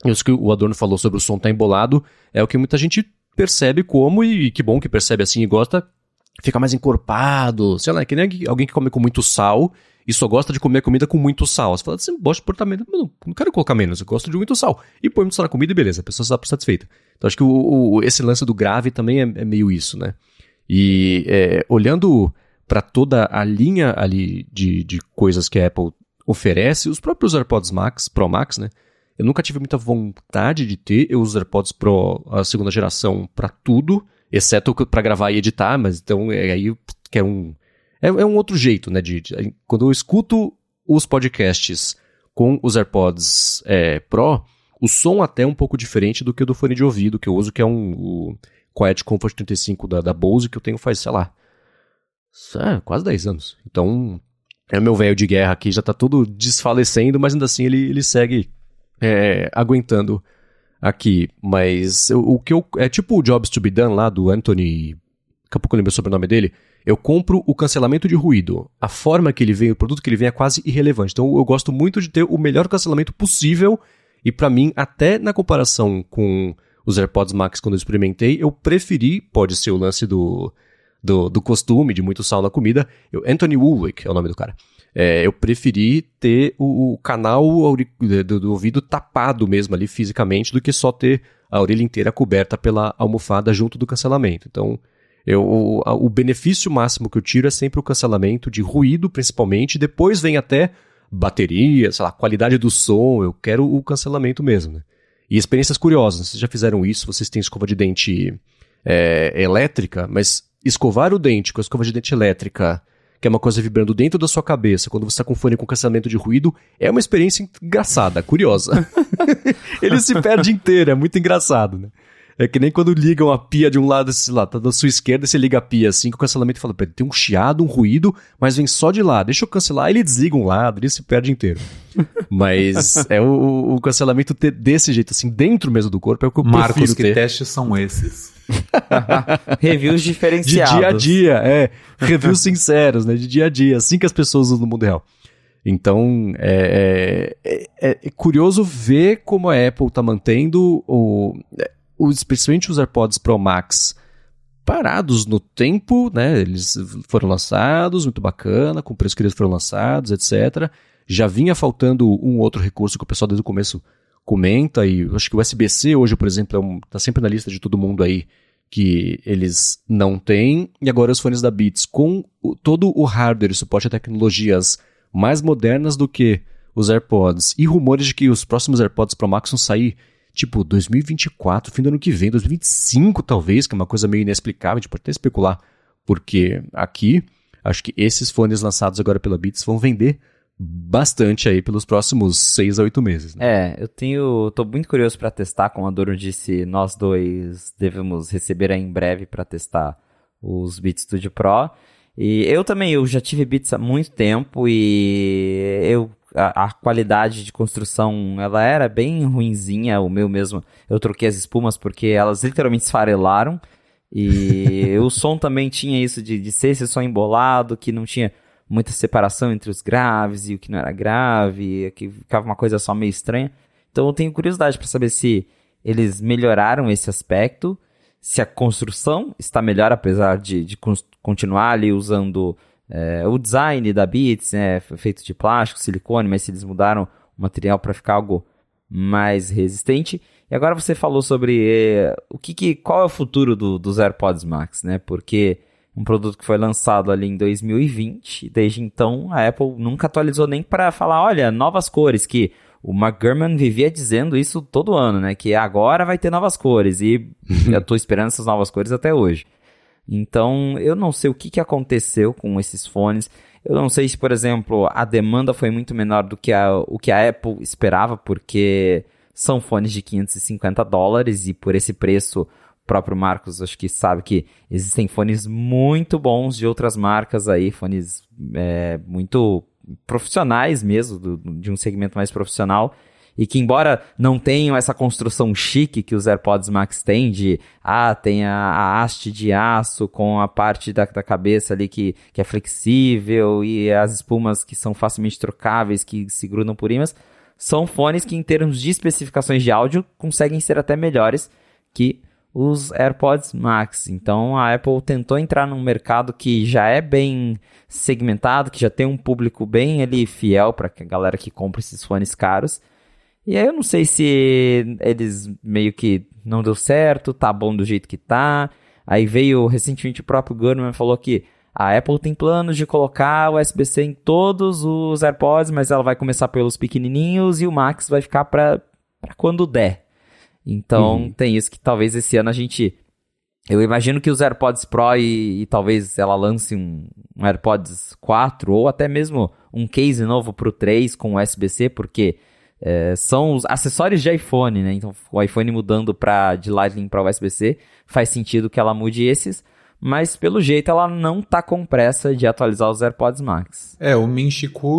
isso que o Adorno falou sobre o som tá embolado, é o que muita gente percebe como, e que bom que percebe assim e gosta, fica mais encorpado, sei lá, é que nem alguém que come com muito sal e só gosta de comer comida com muito sal. Você fala, você gosta de portamento, não, não quero colocar menos, eu gosto de muito sal. E põe muito sal na comida e beleza, a pessoa está satisfeita. Então acho que o, o, esse lance do grave também é, é meio isso, né? E é, olhando para toda a linha ali de, de coisas que a Apple oferece, os próprios AirPods Max, Pro Max, né? Eu nunca tive muita vontade de ter. Eu uso AirPods Pro a segunda geração para tudo, exceto para gravar e editar, mas então é aí que é um é, é um outro jeito, né? De, de, quando eu escuto os podcasts com os AirPods é, Pro, o som até é um pouco diferente do que o do fone de ouvido que eu uso, que é um o Quiet Comfort 35 da, da Bose que eu tenho faz, sei lá, é, quase 10 anos. Então, é meu velho de guerra aqui, já tá todo desfalecendo, mas ainda assim ele, ele segue é, aguentando aqui. Mas o, o, que eu. É tipo o Jobs to be Done lá do Anthony. Daqui a pouco eu lembro o sobrenome dele. Eu compro o cancelamento de ruído. A forma que ele vem, o produto que ele vem é quase irrelevante. Então eu gosto muito de ter o melhor cancelamento possível. E para mim, até na comparação com os AirPods Max quando eu experimentei, eu preferi, pode ser o lance do do, do costume, de muito sal na comida. Eu, Anthony Woolwick é o nome do cara. É, eu preferi ter o, o canal do, do, ouvido tapado mesmo ali fisicamente do que só ter a orelha inteira coberta pela almofada junto do cancelamento. Então, eu, o, o benefício máximo que eu tiro é sempre o cancelamento de ruído, principalmente. Depois vem até bateria, sei lá, qualidade do som. Eu quero o cancelamento mesmo. Né? E experiências curiosas. Vocês já fizeram isso? Vocês têm escova de dente é, elétrica, mas escovar o dente com a escova de dente elétrica, que é uma coisa vibrando dentro da sua cabeça, quando você está com fone com cancelamento de ruído, é uma experiência engraçada, curiosa. Ele se perde inteiro, é muito engraçado, né? É que nem quando ligam a pia de um lado, sei lá, tá da sua esquerda, você liga a pia assim, com o cancelamento e fala, pera, tem um chiado, um ruído, mas vem só de lá, deixa eu cancelar, ele desliga um lado, ele se perde inteiro. mas é o, o cancelamento desse jeito, assim, dentro mesmo do corpo, é o que eu Marcos, que ter. testes são esses? Reviews diferenciados. De dia a dia, é. Reviews sinceros, né? De dia a dia, assim que as pessoas usam no mundo real. Então, é, é, é, é curioso ver como a Apple está mantendo o, especialmente os AirPods Pro Max parados no tempo, né? Eles foram lançados, muito bacana, com preço que eles foram lançados, etc. Já vinha faltando um outro recurso que o pessoal desde o começo comenta, e acho que o USB-C hoje, por exemplo, é um, tá sempre na lista de todo mundo aí que eles não têm, e agora os fones da Beats com o, todo o hardware e suporte a tecnologias mais modernas do que os AirPods, e rumores de que os próximos AirPods Pro Max vão sair tipo 2024, fim do ano que vem, 2025 talvez, que é uma coisa meio inexplicável, a gente pode até especular, porque aqui acho que esses fones lançados agora pela Beats vão vender bastante aí pelos próximos seis a oito meses. Né? É, eu tenho, tô muito curioso para testar, como a Doro disse, nós dois devemos receber aí em breve para testar os Beats Studio Pro. E eu também, eu já tive Beats há muito tempo e eu a, a, qualidade de construção ela era bem ruinzinha, o meu mesmo, eu troquei as espumas porque elas literalmente esfarelaram. E o som também tinha isso de, de ser esse som embolado, que não tinha muita separação entre os graves e o que não era grave, que ficava uma coisa só meio estranha. Então eu tenho curiosidade para saber se eles melhoraram esse aspecto, se a construção está melhor, apesar de, de continuar ali usando é, o design da Beats, né, feito de plástico, silicone, mas eles mudaram o material para ficar algo mais resistente. E agora você falou sobre eh, o que, que, qual é o futuro do, dos AirPods Max, né? Porque um produto que foi lançado ali em 2020, desde então a Apple nunca atualizou nem para falar, olha, novas cores, que o Mark Gurman vivia dizendo isso todo ano, né? Que agora vai ter novas cores e eu tô esperando essas novas cores até hoje. Então, eu não sei o que, que aconteceu com esses fones. Eu não sei se, por exemplo, a demanda foi muito menor do que a, o que a Apple esperava, porque são fones de 550 dólares e por esse preço, o próprio Marcos acho que sabe que existem fones muito bons de outras marcas aí, fones é, muito profissionais mesmo, do, de um segmento mais profissional, e que embora não tenham essa construção chique que os AirPods Max têm de, ah, tem a, a haste de aço com a parte da, da cabeça ali que, que é flexível e as espumas que são facilmente trocáveis, que se grudam por ímãs, são fones que, em termos de especificações de áudio, conseguem ser até melhores que os AirPods Max. Então a Apple tentou entrar num mercado que já é bem segmentado, que já tem um público bem ali fiel para a galera que compra esses fones caros. E aí eu não sei se eles meio que não deu certo, tá bom do jeito que tá. Aí veio recentemente o próprio Gurman falou que a Apple tem planos de colocar o USB-C em todos os AirPods, mas ela vai começar pelos pequenininhos e o Max vai ficar para quando der. Então uhum. tem isso que talvez esse ano a gente. Eu imagino que os AirPods Pro e, e talvez ela lance um, um, AirPods 4 ou até mesmo um case novo para o 3 com USB-C, porque é, são os acessórios de iPhone, né? Então o iPhone mudando pra, de Lightning para USB-C faz sentido que ela mude esses mas pelo jeito ela não tá com pressa de atualizar os AirPods Max. É, o Min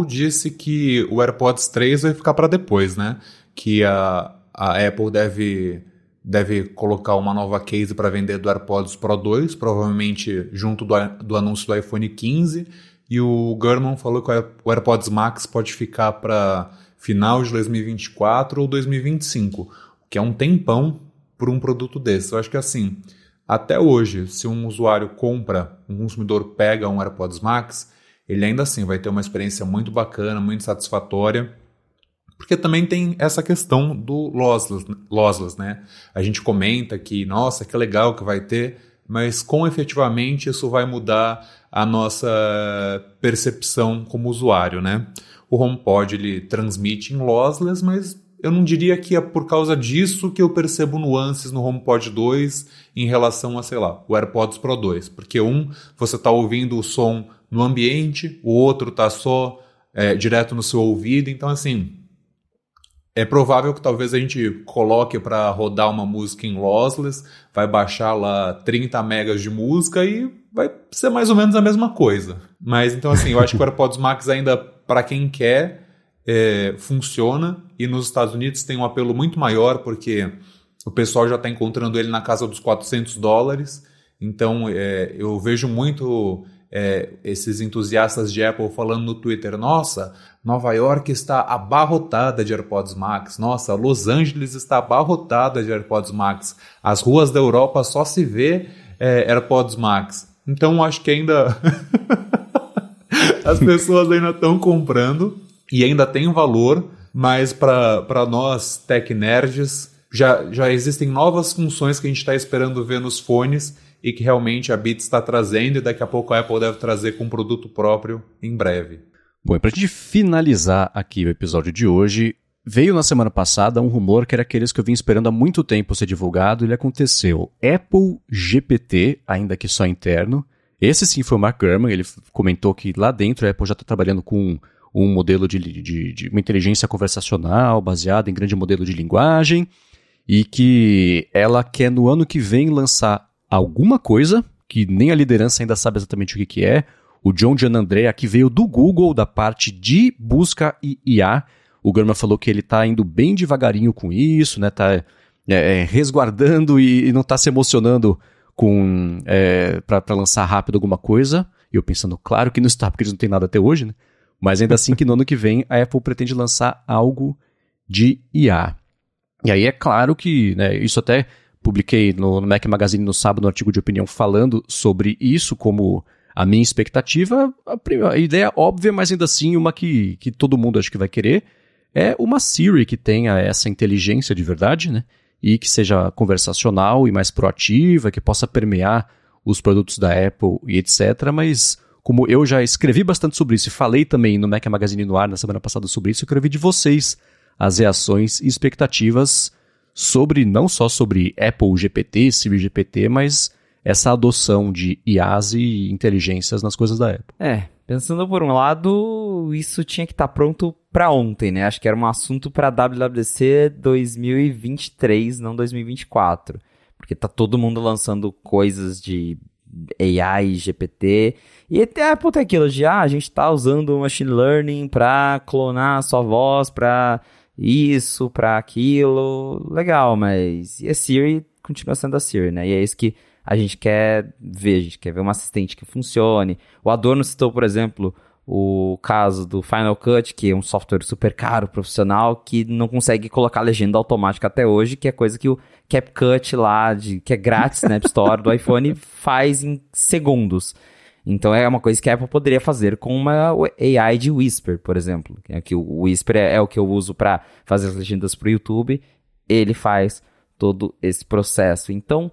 disse que o AirPods 3 vai ficar para depois, né? Que a, a Apple deve, deve colocar uma nova case para vender do AirPods Pro 2, provavelmente junto do, do anúncio do iPhone 15. E o Gurman falou que o AirPods Max pode ficar para final de 2024 ou 2025, o que é um tempão por um produto desse. Eu acho que assim até hoje, se um usuário compra, um consumidor pega um AirPods Max, ele ainda assim vai ter uma experiência muito bacana, muito satisfatória, porque também tem essa questão do lossless, lossless né? A gente comenta que, nossa, que legal que vai ter, mas como efetivamente isso vai mudar a nossa percepção como usuário, né? O HomePod ele transmite em lossless, mas eu não diria que é por causa disso que eu percebo nuances no HomePod 2 em relação a, sei lá, o AirPods Pro 2. Porque um, você está ouvindo o som no ambiente, o outro está só é, direto no seu ouvido. Então, assim, é provável que talvez a gente coloque para rodar uma música em lossless, vai baixar lá 30 megas de música e vai ser mais ou menos a mesma coisa. Mas então assim, eu acho que o AirPods Max ainda para quem quer é, funciona e nos Estados Unidos tem um apelo muito maior porque o pessoal já está encontrando ele na casa dos 400 dólares. Então é, eu vejo muito é, esses entusiastas de Apple falando no Twitter: nossa, Nova York está abarrotada de AirPods Max, nossa, Los Angeles está abarrotada de AirPods Max, as ruas da Europa só se vê é, AirPods Max. Então acho que ainda as pessoas ainda estão comprando e ainda tem valor, mas para nós tech nerds já, já existem novas funções que a gente está esperando ver nos fones e que realmente a Beats está trazendo e daqui a pouco a Apple deve trazer com um produto próprio em breve. Bom, e para a gente finalizar aqui o episódio de hoje, veio na semana passada um rumor que era aqueles que eu vim esperando há muito tempo ser divulgado e ele aconteceu. Apple GPT, ainda que só interno. Esse sim foi o Mark Gurman, ele comentou que lá dentro a Apple já está trabalhando com um modelo de, de, de uma inteligência conversacional baseada em grande modelo de linguagem e que ela quer no ano que vem lançar alguma coisa que nem a liderança ainda sabe exatamente o que, que é. O John Gianandrea, que veio do Google, da parte de busca e IA. O Gurman falou que ele está indo bem devagarinho com isso, né? Tá é, é, resguardando e, e não está se emocionando com é, para lançar rápido alguma coisa. E eu pensando, claro que não está, porque eles não têm nada até hoje, né? Mas ainda assim que no ano que vem a Apple pretende lançar algo de IA. E aí é claro que, né, isso até publiquei no, no Mac Magazine no sábado um artigo de opinião falando sobre isso como a minha expectativa, a, a, ideia óbvia, mas ainda assim uma que, que todo mundo acho que vai querer, é uma Siri que tenha essa inteligência de verdade, né? E que seja conversacional e mais proativa, que possa permear os produtos da Apple e etc. Mas como eu já escrevi bastante sobre isso e falei também no Mac Magazine no ar na semana passada sobre isso, eu quero ouvir de vocês as reações e expectativas sobre, não só sobre Apple GPT, Siri GPT, mas essa adoção de IaaS e inteligências nas coisas da Apple. É, pensando por um lado, isso tinha que estar tá pronto para ontem, né? Acho que era um assunto para WWDC 2023, não 2024. Porque tá todo mundo lançando coisas de AI, GPT. E até a puta aquilo de, ah, a gente tá usando machine learning para clonar a sua voz, para isso, para aquilo. Legal, mas e a Siri continua sendo a Siri, né? E é isso que a gente quer ver, a gente quer ver um assistente que funcione. O Adorno citou, por exemplo, o caso do Final Cut, que é um software super caro, profissional, que não consegue colocar legenda automática até hoje, que é coisa que o CapCut lá, de, que é grátis na App Store do iPhone, faz em segundos. Então é uma coisa que a Apple poderia fazer com uma AI de Whisper, por exemplo. É que o Whisper é, é o que eu uso para fazer as legendas para o YouTube. Ele faz todo esse processo. Então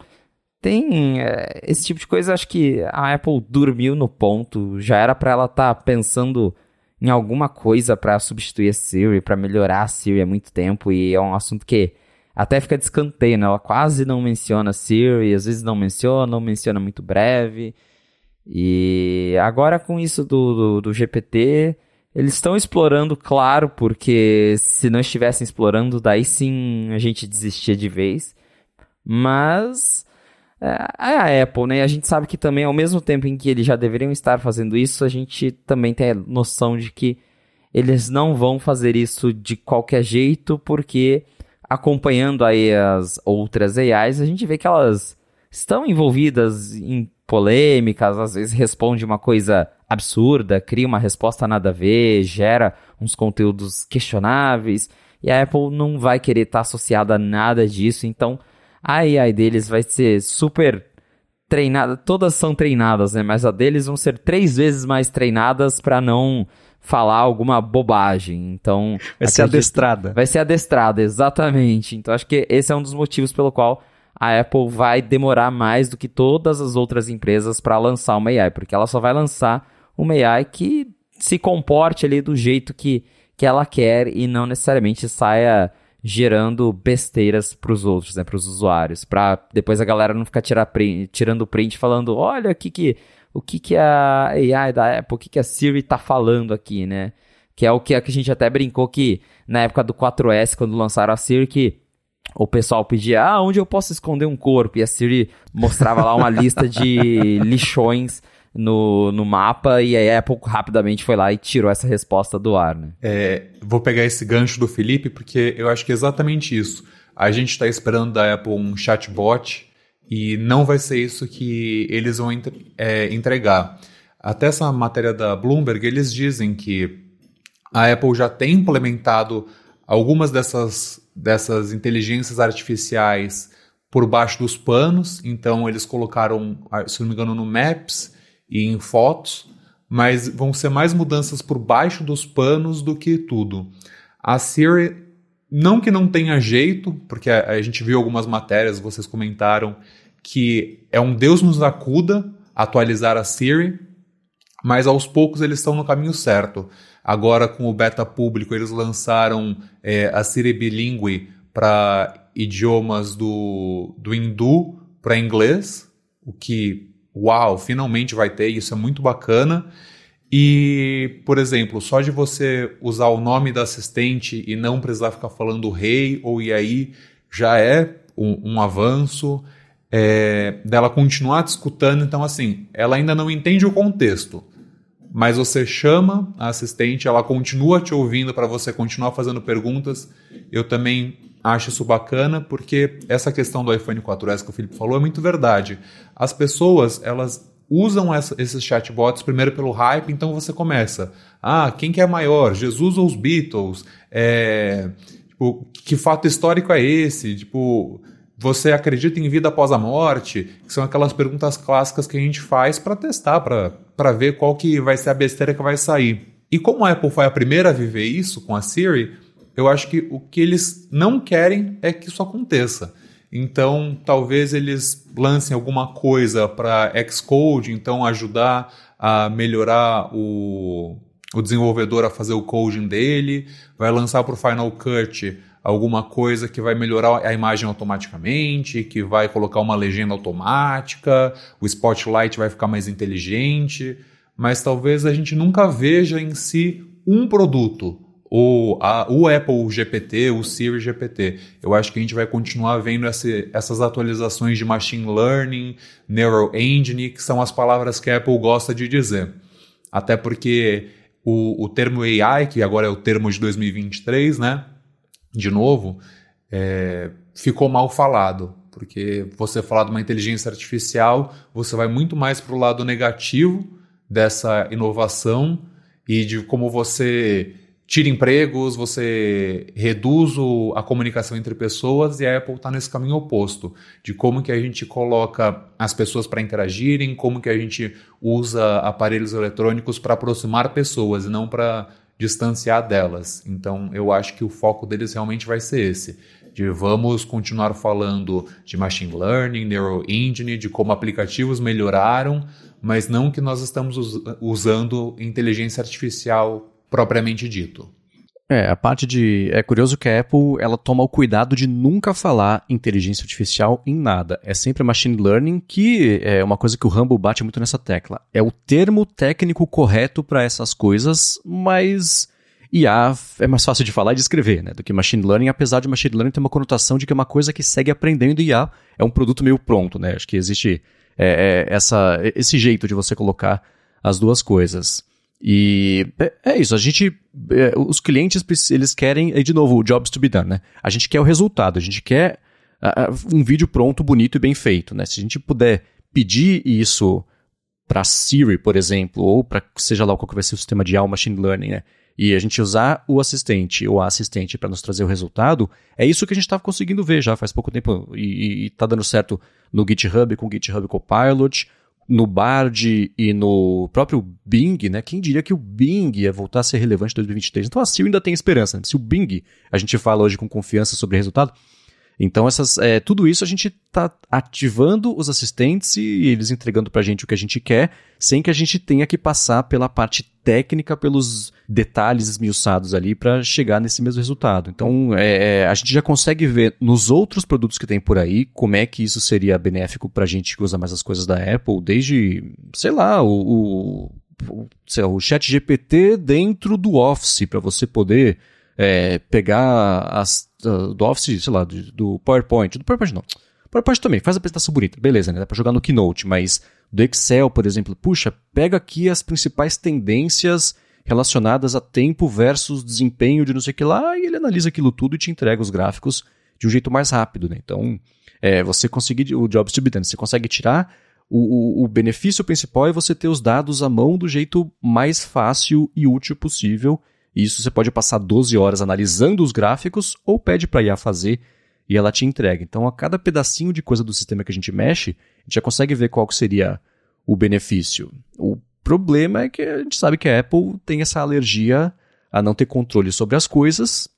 tem é, esse tipo de coisa. Acho que a Apple dormiu no ponto. Já era para ela estar tá pensando em alguma coisa para substituir a Siri, para melhorar a Siri há muito tempo. E é um assunto que até fica de escanteio, né? Ela quase não menciona a Siri, às vezes não menciona, não menciona muito breve. E agora com isso do, do, do GPT, eles estão explorando, claro, porque se não estivessem explorando, daí sim a gente desistia de vez. Mas a Apple, né? A gente sabe que também, ao mesmo tempo em que eles já deveriam estar fazendo isso, a gente também tem a noção de que eles não vão fazer isso de qualquer jeito, porque acompanhando aí as outras AIs, a gente vê que elas estão envolvidas em polêmicas, às vezes responde uma coisa absurda, cria uma resposta nada a ver, gera uns conteúdos questionáveis, e a Apple não vai querer estar associada a nada disso, então a AI deles vai ser super treinada, todas são treinadas, né? Mas a deles vão ser três vezes mais treinadas para não falar alguma bobagem. Então. Vai ser adestrada. Vai ser adestrada, exatamente. Então acho que esse é um dos motivos pelo qual a Apple vai demorar mais do que todas as outras empresas para lançar uma AI, porque ela só vai lançar uma AI que se comporte ali do jeito que, que ela quer e não necessariamente saia gerando besteiras para os outros, né, para os usuários, para depois a galera não ficar tirar print, tirando print falando, olha o que que o que que a AI da Apple, o que que a Siri está falando aqui, né? Que é o que a gente até brincou que na época do 4S quando lançaram a Siri que o pessoal pedia, ah, onde eu posso esconder um corpo? E a Siri mostrava lá uma lista de lixões no, no mapa e a Apple rapidamente foi lá e tirou essa resposta do ar, né? É, vou pegar esse gancho do Felipe porque eu acho que é exatamente isso. A gente está esperando da Apple um chatbot e não vai ser isso que eles vão é, entregar. Até essa matéria da Bloomberg, eles dizem que a Apple já tem implementado algumas dessas, dessas inteligências artificiais por baixo dos panos, então eles colocaram, se não me engano, no Maps e em fotos, mas vão ser mais mudanças por baixo dos panos do que tudo. A Siri, não que não tenha jeito, porque a, a gente viu algumas matérias, vocês comentaram, que é um Deus nos acuda atualizar a Siri, mas aos poucos eles estão no caminho certo. Agora, com o beta público, eles lançaram é, a Siri Bilingue para idiomas do, do hindu para inglês, o que, uau, finalmente vai ter, isso é muito bacana. E, por exemplo, só de você usar o nome da assistente e não precisar ficar falando rei ou e aí, já é um, um avanço. É, dela continuar te escutando, então assim, ela ainda não entende o contexto, mas você chama a assistente, ela continua te ouvindo para você continuar fazendo perguntas. Eu também acho isso bacana, porque essa questão do iPhone 4S que o Felipe falou é muito verdade. As pessoas, elas usam essa, esses chatbots primeiro pelo hype, então você começa. Ah, quem que é maior, Jesus ou os Beatles? É, tipo, que fato histórico é esse? Tipo, você acredita em vida após a morte? Que são aquelas perguntas clássicas que a gente faz para testar, para ver qual que vai ser a besteira que vai sair. E como a Apple foi a primeira a viver isso com a Siri, Eu acho que o que eles não querem é que isso aconteça. Então, talvez eles lancem alguma coisa para Xcode, então ajudar a melhorar o, o desenvolvedor a fazer o coding dele, vai lançar para o Final Cut alguma coisa que vai melhorar a imagem automaticamente, que vai colocar uma legenda automática, o Spotlight vai ficar mais inteligente, mas talvez a gente nunca veja em si um produto, o, a, o Apple GPT, o Siri GPT. Eu acho que a gente vai continuar vendo esse, essas atualizações de machine learning, neural engine, que são as palavras que a Apple gosta de dizer. Até porque o, o termo AI, que agora é o termo de 2023, né? De novo, é, ficou mal falado. Porque você falar de uma inteligência artificial, você vai muito mais para o lado negativo dessa inovação e de como você tira empregos, você reduz a comunicação entre pessoas e a Apple está nesse caminho oposto, de como que a gente coloca as pessoas para interagirem, como que a gente usa aparelhos eletrônicos para aproximar pessoas e não para distanciar delas. Então eu acho que o foco deles realmente vai ser esse. De vamos continuar falando de machine learning, neural engine, de como aplicativos melhoraram, mas não que nós estamos usando inteligência artificial propriamente dito. É, a parte de. É curioso que a Apple ela toma o cuidado de nunca falar inteligência artificial em nada. É sempre machine learning, que é uma coisa que o Rumble bate muito nessa tecla. É o termo técnico correto para essas coisas, mas IA é mais fácil de falar e de escrever, né? Do que machine learning, apesar de machine learning ter uma conotação de que é uma coisa que segue aprendendo IA é um produto meio pronto, né? Acho que existe é, é, essa, esse jeito de você colocar as duas coisas. E é, é isso, a gente. É, os clientes, eles querem, de novo, jobs to be done, né? A gente quer o resultado, a gente quer um vídeo pronto, bonito e bem feito, né? Se a gente puder pedir isso para Siri, por exemplo, ou para seja lá qual que vai ser o sistema de alma machine learning, né? E a gente usar o assistente ou a assistente para nos trazer o resultado, é isso que a gente estava conseguindo ver já faz pouco tempo e, está dando certo no GitHub com o GitHub Copilot no Bard e no próprio Bing, né? Quem diria que o Bing ia voltar a ser relevante em 2023? Então a Siri ainda tem esperança. Né? Se o Bing a gente fala hoje com confiança sobre resultado, então essas, é, tudo isso a gente está ativando os assistentes e eles entregando para a gente o que a gente quer, sem que a gente tenha que passar pela parte técnica, pelos detalhes esmiuçados ali para chegar nesse mesmo resultado. Então, é, é, a gente já consegue ver nos outros produtos que tem por aí como é que isso seria benéfico para a gente que usa mais as coisas da Apple, desde, sei lá, o, o, o chat GPT dentro do Office, para você poder é, pegar as, uh, do Office, sei lá, do, do PowerPoint, do PowerPoint não, PowerPoint também, faz a apresentação bonita, beleza, né? Dá pra jogar no Keynote, mas do Excel, por exemplo, puxa, pega aqui as principais tendências relacionadas a tempo versus desempenho de não sei o que lá, e ele analisa aquilo tudo e te entrega os gráficos de um jeito mais rápido, né? Então, é, você conseguir, o Jobs to be done, você consegue tirar o, o, o, benefício principal é você ter os dados à mão do jeito mais fácil e útil possível. Isso você pode passar 12 horas analisando os gráficos ou pede para a IA fazer e ela te entrega. Então, a cada pedacinho de coisa do sistema que a gente mexe, a gente já consegue ver qual seria o benefício. O problema é que a gente sabe que a Apple tem essa alergia a não ter controle sobre as coisas.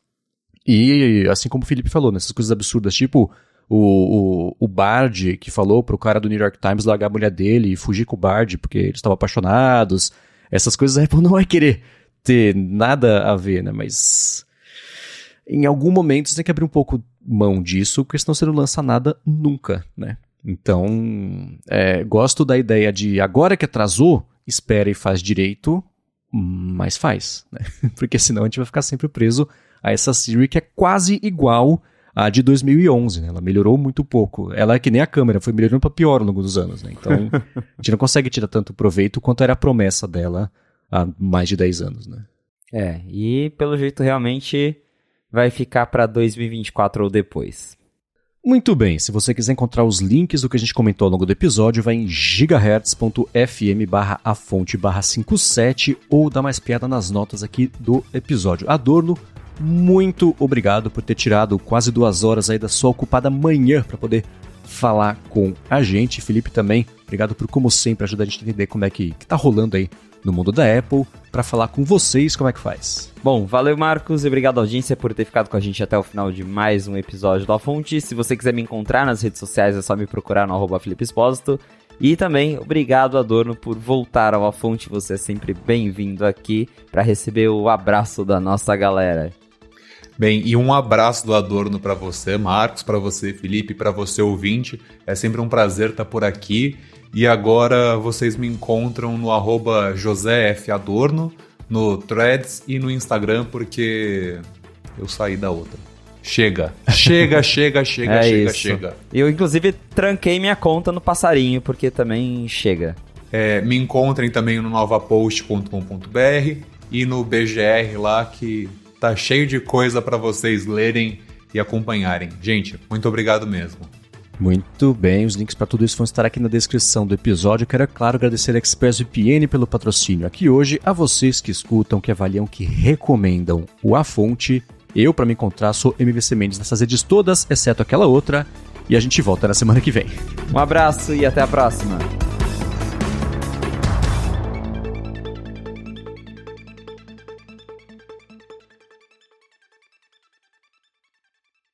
E, assim como o Felipe falou, nessas coisas absurdas, tipo o, o, o Bard que falou pro cara do New York Times largar a mulher dele e fugir com o Bard porque eles estavam apaixonados. Essas coisas a Apple não vai querer ter nada a ver, né? Mas em algum momento você tem que abrir um pouco mão disso, porque senão você não lança nada nunca, né? Então, é, gosto da ideia de agora que atrasou, espera e faz direito, mas faz, né? Porque senão a gente vai ficar sempre preso a essa Siri que é quase igual à de 2011, né? Ela melhorou muito pouco. Ela é que nem a câmera, foi melhorando para pior ao longo dos anos, né? Então, a gente não consegue tirar tanto proveito quanto era a promessa dela há mais de 10 anos, né? É, e pelo jeito realmente vai ficar para 2024 ou depois. Muito bem, se você quiser encontrar os links do que a gente comentou ao longo do episódio, vai em gigahertz.fm barra a fonte barra 57 ou dá mais piada nas notas aqui do episódio. Adorno, muito obrigado por ter tirado quase duas horas aí da sua ocupada manhã para poder falar com a gente. Felipe também, obrigado por, como sempre, ajudar a gente a entender como é que, que tá rolando aí no mundo da Apple, para falar com vocês como é que faz. Bom, valeu Marcos e obrigado audiência por ter ficado com a gente até o final de mais um episódio do A Fonte. Se você quiser me encontrar nas redes sociais é só me procurar no arroba Felipe Espósito. E também obrigado Adorno por voltar ao A Fonte, você é sempre bem-vindo aqui para receber o abraço da nossa galera. Bem, e um abraço do Adorno para você, Marcos, para você, Felipe, para você ouvinte. É sempre um prazer estar por aqui. E agora vocês me encontram no arroba Adorno, no Threads e no Instagram, porque eu saí da outra. Chega, chega, chega, chega, é chega, isso. chega. Eu, inclusive, tranquei minha conta no passarinho, porque também chega. É, me encontrem também no novapost.com.br e no BGR lá, que tá cheio de coisa para vocês lerem e acompanharem. Gente, muito obrigado mesmo. Muito bem, os links para tudo isso vão estar aqui na descrição do episódio. quero, é claro, agradecer a ExpressVPN pelo patrocínio aqui hoje, a vocês que escutam, que avaliam, que recomendam o A Fonte. Eu, para me encontrar, sou MVC Mendes nessas redes todas, exceto aquela outra. E a gente volta na semana que vem. Um abraço e até a próxima.